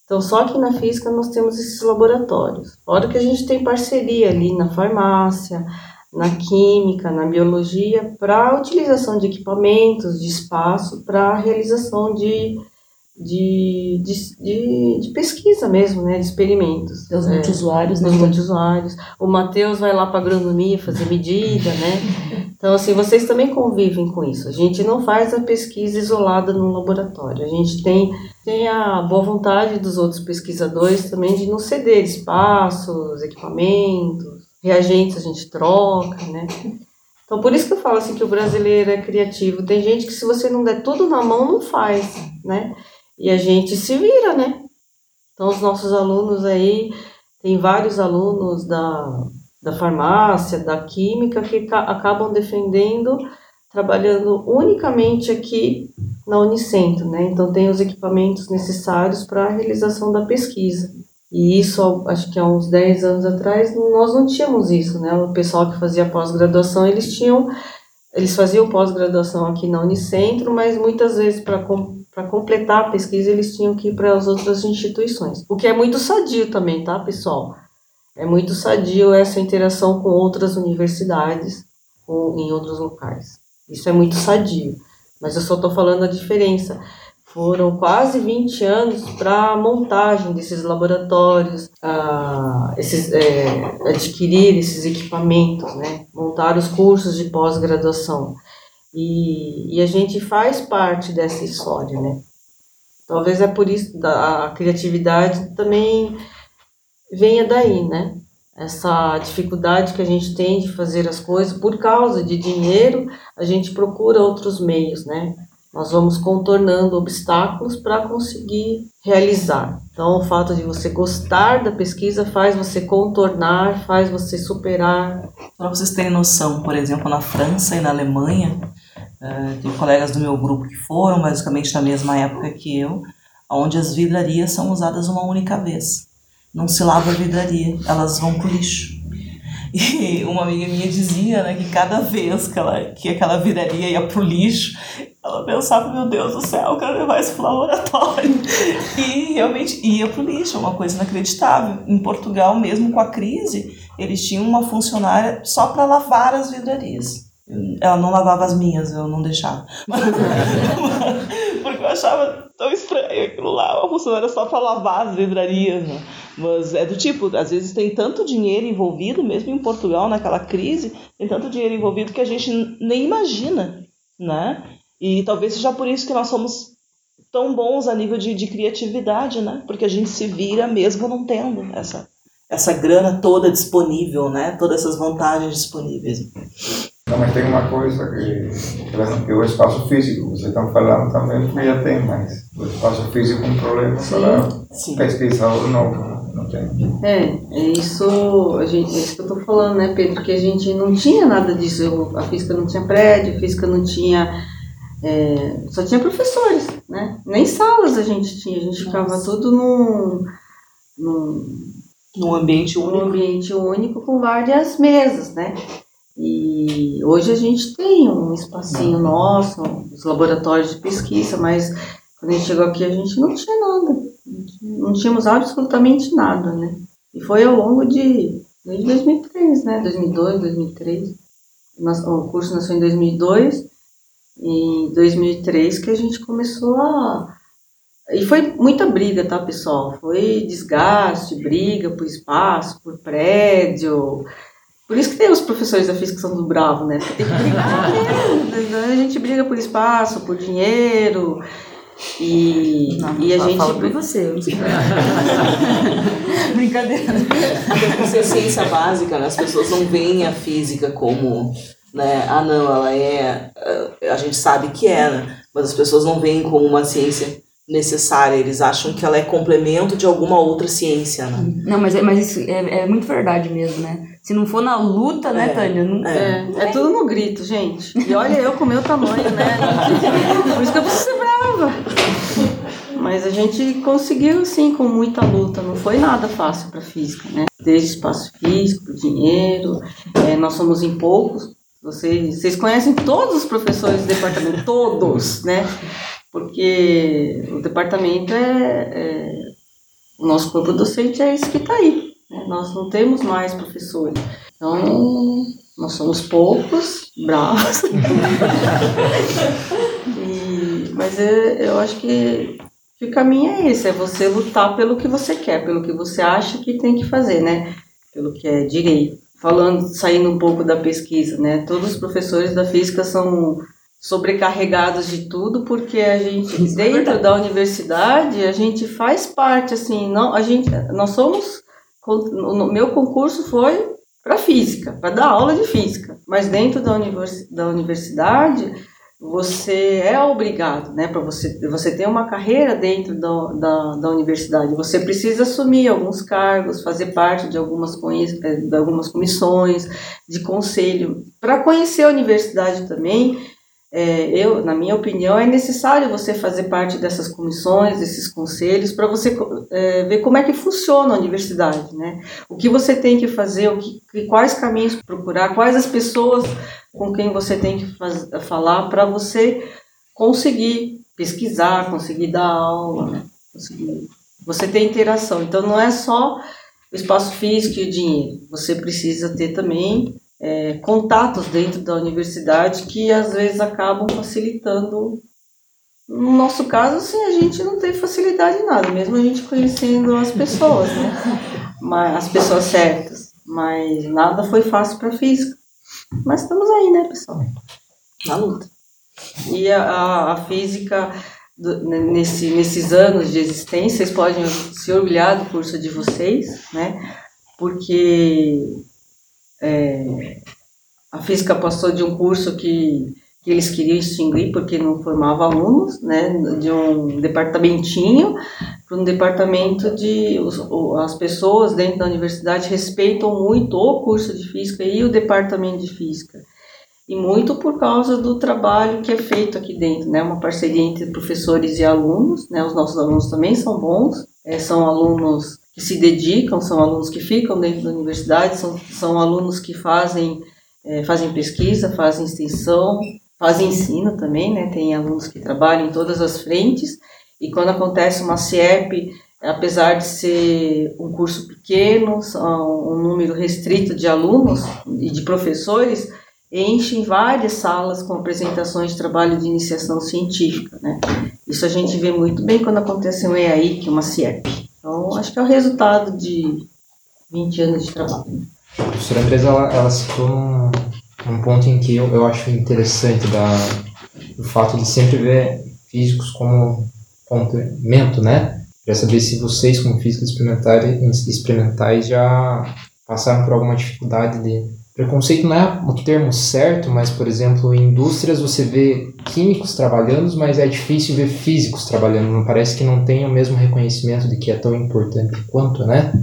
Então, só que na física nós temos esses laboratórios. Fora que a gente tem parceria ali na farmácia, na química, na biologia, para utilização de equipamentos, de espaço, para a realização de, de, de, de, pesquisa mesmo, né, de experimentos. Dos é, multiusuários, né? Dos multiusuários. O Matheus vai lá para agronomia fazer medida, né? Então, assim, vocês também convivem com isso. A gente não faz a pesquisa isolada no laboratório. A gente tem, tem a boa vontade dos outros pesquisadores também de nos ceder espaços, equipamentos, reagentes a gente troca, né? Então, por isso que eu falo assim que o brasileiro é criativo. Tem gente que se você não der tudo na mão, não faz, né? E a gente se vira, né? Então, os nossos alunos aí, tem vários alunos da, da farmácia, da química, que acabam defendendo, trabalhando unicamente aqui na Unicentro, né? Então, tem os equipamentos necessários para a realização da pesquisa. E isso, acho que há uns 10 anos atrás, nós não tínhamos isso, né? O pessoal que fazia pós-graduação, eles tinham, eles faziam pós-graduação aqui na Unicentro, mas muitas vezes para para completar a pesquisa eles tinham que ir para as outras instituições. O que é muito sadio também, tá, pessoal? É muito sadio essa interação com outras universidades ou em outros locais. Isso é muito sadio. Mas eu só estou falando a diferença. Foram quase 20 anos para a montagem desses laboratórios, esses, é, adquirir esses equipamentos, né? montar os cursos de pós-graduação. E, e, a gente faz parte dessa história, né? Talvez é por isso a, a criatividade também venha daí, né? Essa dificuldade que a gente tem de fazer as coisas por causa de dinheiro, a gente procura outros meios, né? nós vamos contornando obstáculos para conseguir realizar. Então, o fato de você gostar da pesquisa faz você contornar, faz você superar. Para vocês terem noção, por exemplo, na França e na Alemanha, uh, tem colegas do meu grupo que foram basicamente na mesma época que eu, onde as vidrarias são usadas uma única vez. Não se lava a vidraria, elas vão para o lixo. E uma amiga minha dizia né, que cada vez que, ela, que aquela vidraria ia pro lixo, ela pensava, meu Deus do céu, eu quero levar isso pro laboratório. E realmente ia pro lixo, é uma coisa inacreditável. Em Portugal, mesmo com a crise, eles tinham uma funcionária só para lavar as vidrarias. Ela não lavava as minhas, eu não deixava. Porque eu achava tão estranho aquilo lá, uma funcionária só para lavar as vidrarias. Né? Mas é do tipo, às vezes tem tanto dinheiro envolvido, mesmo em Portugal, naquela crise, tem tanto dinheiro envolvido que a gente nem imagina, né? E talvez seja por isso que nós somos tão bons a nível de, de criatividade, né? Porque a gente se vira mesmo não tendo essa, essa grana toda disponível, né? Todas essas vantagens disponíveis. Não, mas tem uma coisa que, por exemplo, o espaço físico, vocês estão falando também que já tem, mas o espaço físico é um problema para sim. pesquisa ou não. Não tem. É, é isso, a gente, é isso que eu estou falando, né, Pedro? Que a gente não tinha nada disso. A física não tinha prédio, a física não tinha é, só tinha professores, né? Nem salas a gente tinha, a gente Nossa. ficava tudo num, num, num ambiente único. Num ambiente único com várias mesas, né? E hoje a gente tem um espacinho nosso, os laboratórios de pesquisa, mas quando a gente chegou aqui a gente não tinha nada, não tínhamos absolutamente nada, né? E foi ao longo de desde 2003, né? 2002, 2003. O curso nasceu em 2002 em 2003 que a gente começou a. E foi muita briga, tá, pessoal? Foi desgaste, briga por espaço, por prédio. Por isso que tem os professores da física que são do bravo, né? Porque tem que brigar mesmo. A gente briga por espaço, por dinheiro. E, não, e a gente. Fala por você. Brincadeira. Até por ser ciência básica, né? as pessoas não veem a física como né? Ah, não, ela é. Eh, a gente sabe que é, né? mas as pessoas não veem como uma ciência necessária, eles acham que ela é complemento de alguma outra ciência, né? Não, mas, é, mas isso é, é muito verdade mesmo, né? Se não for na luta, né, é, Tânia? Não, é, é, é tudo no grito, gente. E olha eu com o meu tamanho, né? Por isso que eu preciso ser brava. Mas a gente conseguiu, sim, com muita luta. Não foi nada fácil para física, né? Desde espaço físico, dinheiro. É, nós somos em poucos. Vocês, vocês conhecem todos os professores do departamento, todos, né? Porque o departamento é, é o nosso corpo docente é esse que está aí. Né? Nós não temos mais professores. Então, nós somos poucos, bravos. e, mas eu, eu acho que, que o caminho é esse, é você lutar pelo que você quer, pelo que você acha que tem que fazer, né? Pelo que é direito. Falando, saindo um pouco da pesquisa, né? Todos os professores da física são sobrecarregados de tudo porque a gente é dentro é da universidade a gente faz parte assim não a gente nós somos o meu concurso foi para física, para dar aula de física. Mas dentro da, univers, da universidade, você é obrigado, né, para você, você ter uma carreira dentro da, da, da, universidade, você precisa assumir alguns cargos, fazer parte de algumas, de algumas comissões, de conselho. Para conhecer a universidade também, é, eu, na minha opinião, é necessário você fazer parte dessas comissões, desses conselhos, para você é, ver como é que funciona a universidade, né? O que você tem que fazer, o que, quais caminhos procurar, quais as pessoas com quem você tem que faz, falar para você conseguir pesquisar, conseguir dar aula, né? conseguir, você ter interação. Então, não é só o espaço físico e o dinheiro, você precisa ter também é, contatos dentro da universidade que às vezes acabam facilitando. No nosso caso, assim, a gente não tem facilidade em nada, mesmo a gente conhecendo as pessoas, né? Mas, as pessoas certas. Mas nada foi fácil para física. Mas estamos aí, né, pessoal? Na luta. E a, a, a física, do, nesse, nesses anos de existência, vocês podem se orgulhar do curso de vocês, né? Porque é, a física passou de um curso que, que eles queriam extinguir porque não formava alunos, né, de um departamentinho para um departamento de os, as pessoas dentro da universidade respeitam muito o curso de física e o departamento de física e muito por causa do trabalho que é feito aqui dentro, né? Uma parceria entre professores e alunos, né? Os nossos alunos também são bons, é, são alunos que se dedicam, são alunos que ficam dentro da universidade, são, são alunos que fazem, é, fazem pesquisa, fazem extensão, fazem ensino também, né? Tem alunos que trabalham em todas as frentes, e quando acontece uma CIEP, apesar de ser um curso pequeno, um número restrito de alunos e de professores, enchem várias salas com apresentações de trabalho de iniciação científica, né? Isso a gente vê muito bem quando acontece um EAI, que é uma CIEP. Então, acho que é o resultado de 20 anos de trabalho. A professora Andresa, ela, ela citou um, um ponto em que eu, eu acho interessante da, o fato de sempre ver físicos como complemento, né? Queria saber se vocês, como físicos experimentais, experimentais já passaram por alguma dificuldade de Preconceito não é o termo certo, mas, por exemplo, em indústrias você vê químicos trabalhando, mas é difícil ver físicos trabalhando. Não parece que não tem o mesmo reconhecimento de que é tão importante quanto, né?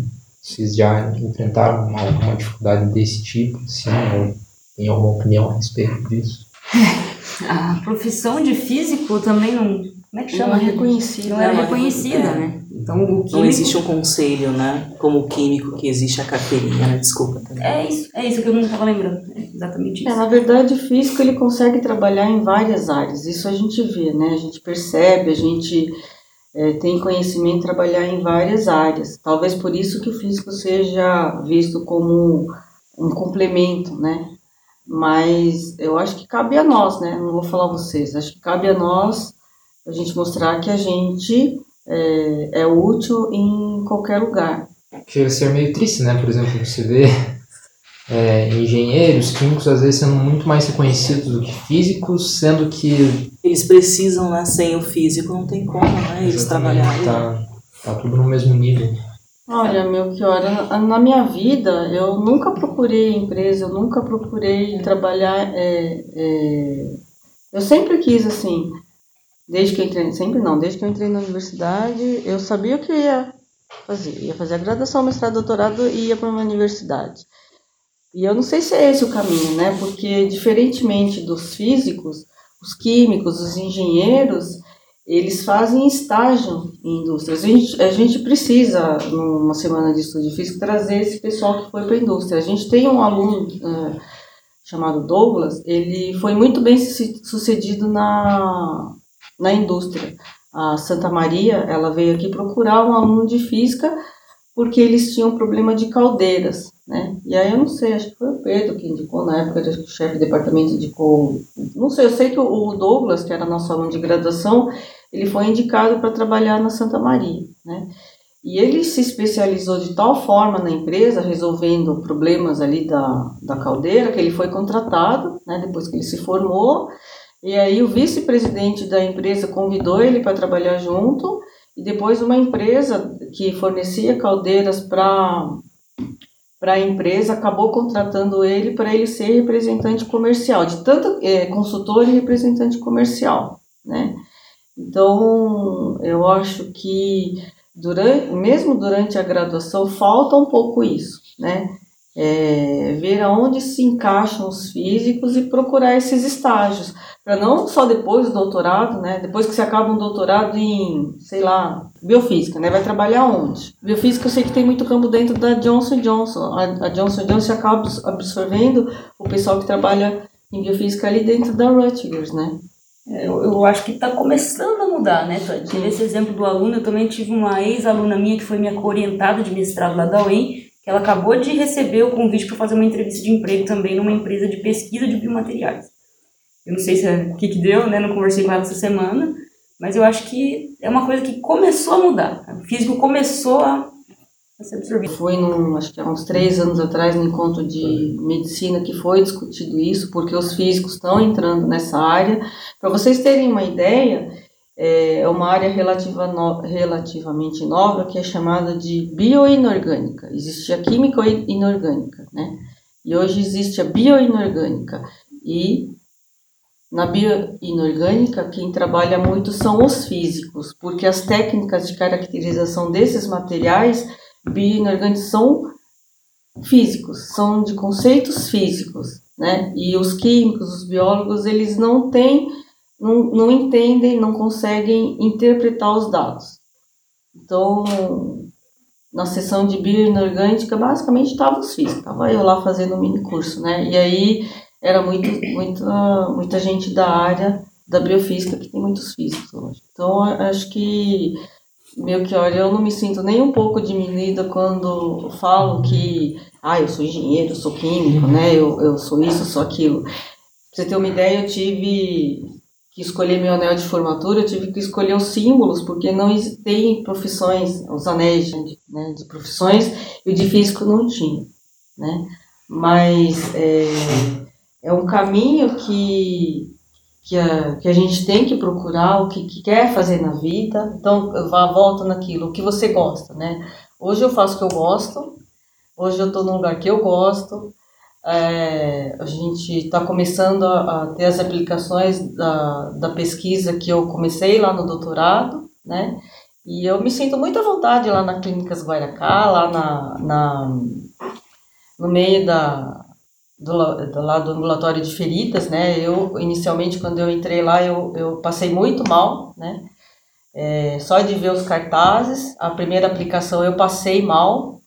Vocês já enfrentaram uma, alguma dificuldade desse tipo, sim, ou tem alguma opinião a respeito disso? A profissão de físico também não, como é que chama? Não é reconhecida. Não é reconhecida, é. né? Então, o químico... Não existe um conselho, né? Como o químico que existe a carteirinha, né? Desculpa. Também. É isso, é isso que eu não estava lembrando. É exatamente isso. É, na verdade, o físico ele consegue trabalhar em várias áreas. Isso a gente vê, né? A gente percebe, a gente é, tem conhecimento de trabalhar em várias áreas. Talvez por isso que o físico seja visto como um complemento, né? Mas eu acho que cabe a nós, né? Não vou falar vocês. Acho que cabe a nós a gente mostrar que a gente é, é útil em qualquer lugar. Chega a ser meio triste, né? Por exemplo, você vê é, engenheiros, químicos, às vezes sendo muito mais reconhecidos do que físicos, sendo que... Eles precisam, né? Sem o físico não tem como, né? Eles trabalharem. Tá, tá tudo no mesmo nível. Olha, meu que hora, na minha vida eu nunca procurei empresa, eu nunca procurei trabalhar. É, é, eu sempre quis assim, Desde que eu entrei, sempre não, desde que eu entrei na universidade, eu sabia o que eu ia fazer. Ia fazer a graduação, mestrado, doutorado e ia para uma universidade. E eu não sei se é esse o caminho, né? Porque diferentemente dos físicos, os químicos, os engenheiros, eles fazem estágio em indústrias. A gente, a gente precisa, numa semana de estudo físico, trazer esse pessoal que foi para a indústria. A gente tem um aluno uh, chamado Douglas, ele foi muito bem sucedido na, na indústria. A Santa Maria, ela veio aqui procurar um aluno de física porque eles tinham problema de caldeiras, né? E aí eu não sei, acho que foi o Pedro que indicou, na época o chefe do departamento indicou, não sei, eu sei que o Douglas, que era nosso aluno de graduação, ele foi indicado para trabalhar na Santa Maria, né? E ele se especializou de tal forma na empresa, resolvendo problemas ali da, da caldeira, que ele foi contratado, né, depois que ele se formou, e aí o vice-presidente da empresa convidou ele para trabalhar junto, e depois uma empresa que fornecia caldeiras para para a empresa acabou contratando ele para ele ser representante comercial, de tanto é, consultor e representante comercial, né? Então, eu acho que durante, mesmo durante a graduação falta um pouco isso, né? É, ver aonde se encaixam os físicos e procurar esses estágios para não só depois do doutorado, né? Depois que você acaba um doutorado em, sei lá, biofísica, né? Vai trabalhar onde? Biofísica eu sei que tem muito campo dentro da Johnson Johnson. A, a Johnson Johnson acaba absorvendo o pessoal que trabalha em biofísica ali dentro da Rutgers, né? É, eu, eu acho que está começando a mudar, né? Tive esse exemplo do aluno, eu também tive uma ex-aluna minha que foi minha orientada de mestrado lá da UEM, que ela acabou de receber o convite para fazer uma entrevista de emprego também numa empresa de pesquisa de biomateriais. Eu não sei se é, o que, que deu, né? Não conversei com ela essa semana, mas eu acho que é uma coisa que começou a mudar. O físico começou a, a ser absorvido. Foi, num, acho que há uns três anos atrás, no encontro de medicina, que foi discutido isso, porque os físicos estão entrando nessa área. Para vocês terem uma ideia, é uma área relativa no, relativamente nova que é chamada de bioinorgânica. Existia química inorgânica, né? E hoje existe a bioinorgânica. E na bioinorgânica, quem trabalha muito são os físicos, porque as técnicas de caracterização desses materiais bioinorgânicos são físicos, são de conceitos físicos, né? E os químicos, os biólogos, eles não têm, não, não entendem, não conseguem interpretar os dados. Então, na sessão de bioinorgânica, basicamente estavam os físicos, estava eu lá fazendo um mini curso, né? E aí era muito, muita, muita gente da área da biofísica, que tem muitos físicos hoje. Então, acho que, meio que, olha, eu não me sinto nem um pouco diminuída quando falo que, ah, eu sou engenheiro, eu sou químico, né, eu, eu sou isso, eu sou aquilo. Pra você ter uma ideia, eu tive que escolher meu anel de formatura, eu tive que escolher os símbolos, porque não tem profissões, os anéis de, né, de profissões, e o de físico não tinha, né. Mas, é, é um caminho que, que, a, que a gente tem que procurar, o que, que quer fazer na vida. Então, vá, volta naquilo, o que você gosta, né? Hoje eu faço o que eu gosto, hoje eu estou num lugar que eu gosto, é, a gente está começando a, a, ter as aplicações da, da pesquisa que eu comecei lá no doutorado, né? E eu me sinto muito à vontade lá na Clínicas Guaracá, lá na, na, no meio da, do, do lado do ambulatório de feridas, né? Eu, inicialmente, quando eu entrei lá, eu, eu passei muito mal, né? É, só de ver os cartazes, a primeira aplicação eu passei mal,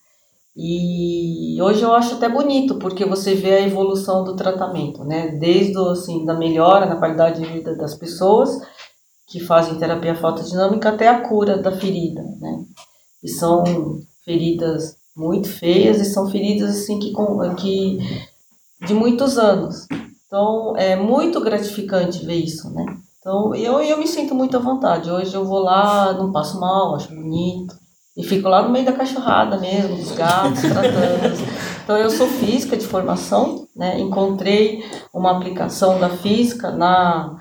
e hoje eu acho até bonito, porque você vê a evolução do tratamento, né? Desde assim, da melhora na qualidade de vida das pessoas que fazem terapia fotodinâmica até a cura da ferida, né? E são feridas muito feias e são feridas assim que, que de muitos anos. Então é muito gratificante ver isso, né? Então eu, eu me sinto muito à vontade. Hoje eu vou lá, não passo mal, acho bonito. E fico lá no meio da cachorrada mesmo, dos gatos, tratando. Então eu sou física de formação, né? Encontrei uma aplicação da física na,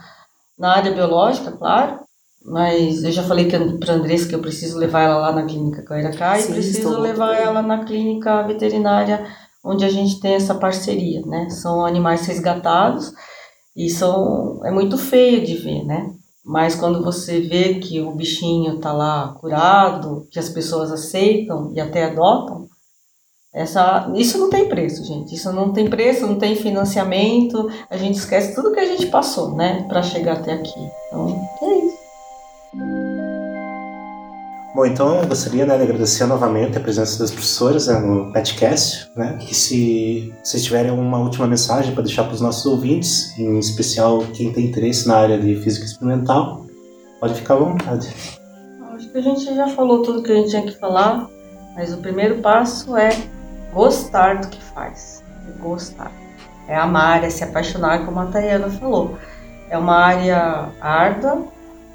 na área biológica, claro. Mas eu já falei para a Andressa que eu preciso levar ela lá na clínica Cairacá e preciso levar ela na clínica veterinária onde a gente tem essa parceria, né? São animais resgatados e são é muito feio de ver, né? Mas quando você vê que o bichinho está lá curado, que as pessoas aceitam e até adotam, essa, isso não tem preço, gente. Isso não tem preço, não tem financiamento. A gente esquece tudo que a gente passou, né, para chegar até aqui. Então, é isso. Bom, então eu gostaria né, de agradecer novamente a presença das professoras né, no podcast, né? E se vocês tiverem uma última mensagem para deixar para os nossos ouvintes, em especial quem tem interesse na área de física experimental, pode ficar à vontade. Acho que a gente já falou tudo que a gente tinha que falar, mas o primeiro passo é gostar do que faz. É gostar. É amar, é se apaixonar, como a Tayana falou. É uma área árdua,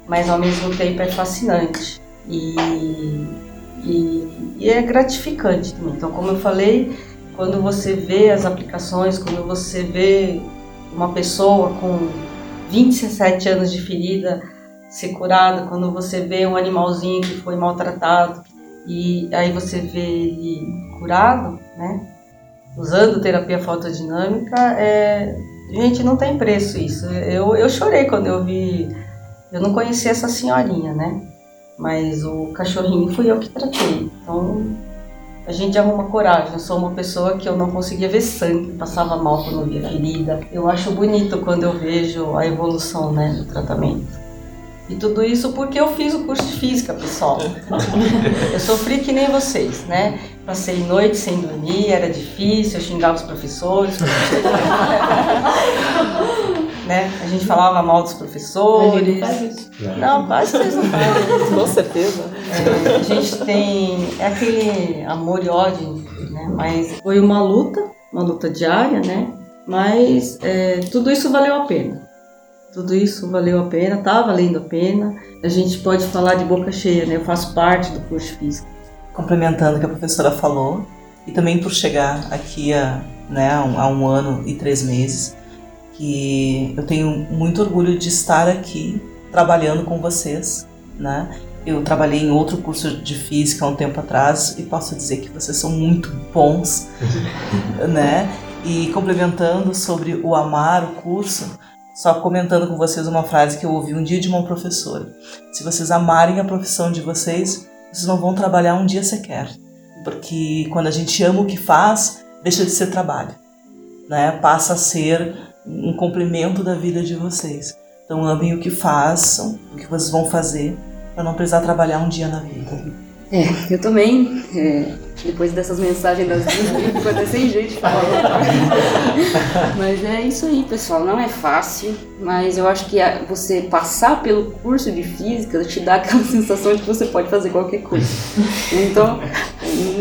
mas ao mesmo tempo é fascinante e, e, e, é gratificante também. Então, como eu falei, quando você vê as aplicações, quando você vê uma pessoa com 27 anos de ferida ser curada, quando você vê um animalzinho que foi maltratado e aí você vê ele curado, né? Usando terapia fotodinâmica, é, gente, não tem preço isso. Eu, eu chorei quando eu vi, eu não conhecia essa senhorinha, né? Mas o cachorrinho fui eu que tratei. Então a gente arruma coragem. Eu sou uma pessoa que eu não conseguia ver sangue, passava mal quando via ferida. Eu acho bonito quando eu vejo a evolução né, do tratamento. E tudo isso porque eu fiz o curso de física, pessoal. Eu sofri que nem vocês, né? Passei noite sem dormir, era difícil, eu xingava os professores. né? A gente falava mal dos professores. Não faz isso. Não, quase vocês não fazem. Com certeza. É, a gente tem é aquele amor e ódio, né? Mas foi uma luta, uma luta diária, né? Mas é, tudo isso valeu a pena. Tudo isso valeu a pena, tá valendo a pena. A gente pode falar de boca cheia, né? Eu faço parte do curso físico. Complementando o que a professora falou, e também por chegar aqui a, né, a um ano e três meses, que eu tenho muito orgulho de estar aqui trabalhando com vocês, né? Eu trabalhei em outro curso de física há um tempo atrás e posso dizer que vocês são muito bons, né? E complementando sobre o amar o curso, só comentando com vocês uma frase que eu ouvi um dia de uma professora. Se vocês amarem a profissão de vocês, vocês não vão trabalhar um dia sequer. Porque quando a gente ama o que faz, deixa de ser trabalho. Né? Passa a ser um complemento da vida de vocês. Então amem o que façam, o que vocês vão fazer, para não precisar trabalhar um dia na vida. É, eu também, é, depois dessas mensagens das duas, ficou até sem jeito de falar. mas é isso aí, pessoal. Não é fácil, mas eu acho que você passar pelo curso de física te dá aquela sensação de que você pode fazer qualquer coisa. Então,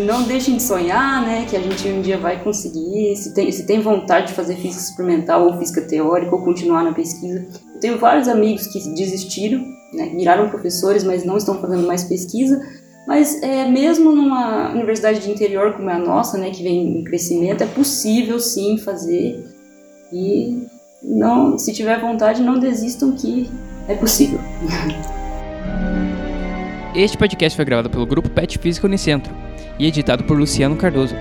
não deixem de sonhar, né? Que a gente um dia vai conseguir. Se tem, se tem vontade de fazer física experimental ou física teórica ou continuar na pesquisa. Eu tenho vários amigos que desistiram, né, viraram professores, mas não estão fazendo mais pesquisa mas é, mesmo numa universidade de interior como é a nossa, né, que vem em crescimento, é possível sim fazer. E não, se tiver vontade, não desistam que é possível. Este podcast foi gravado pelo grupo Pet Física Unicentro e editado por Luciano Cardoso.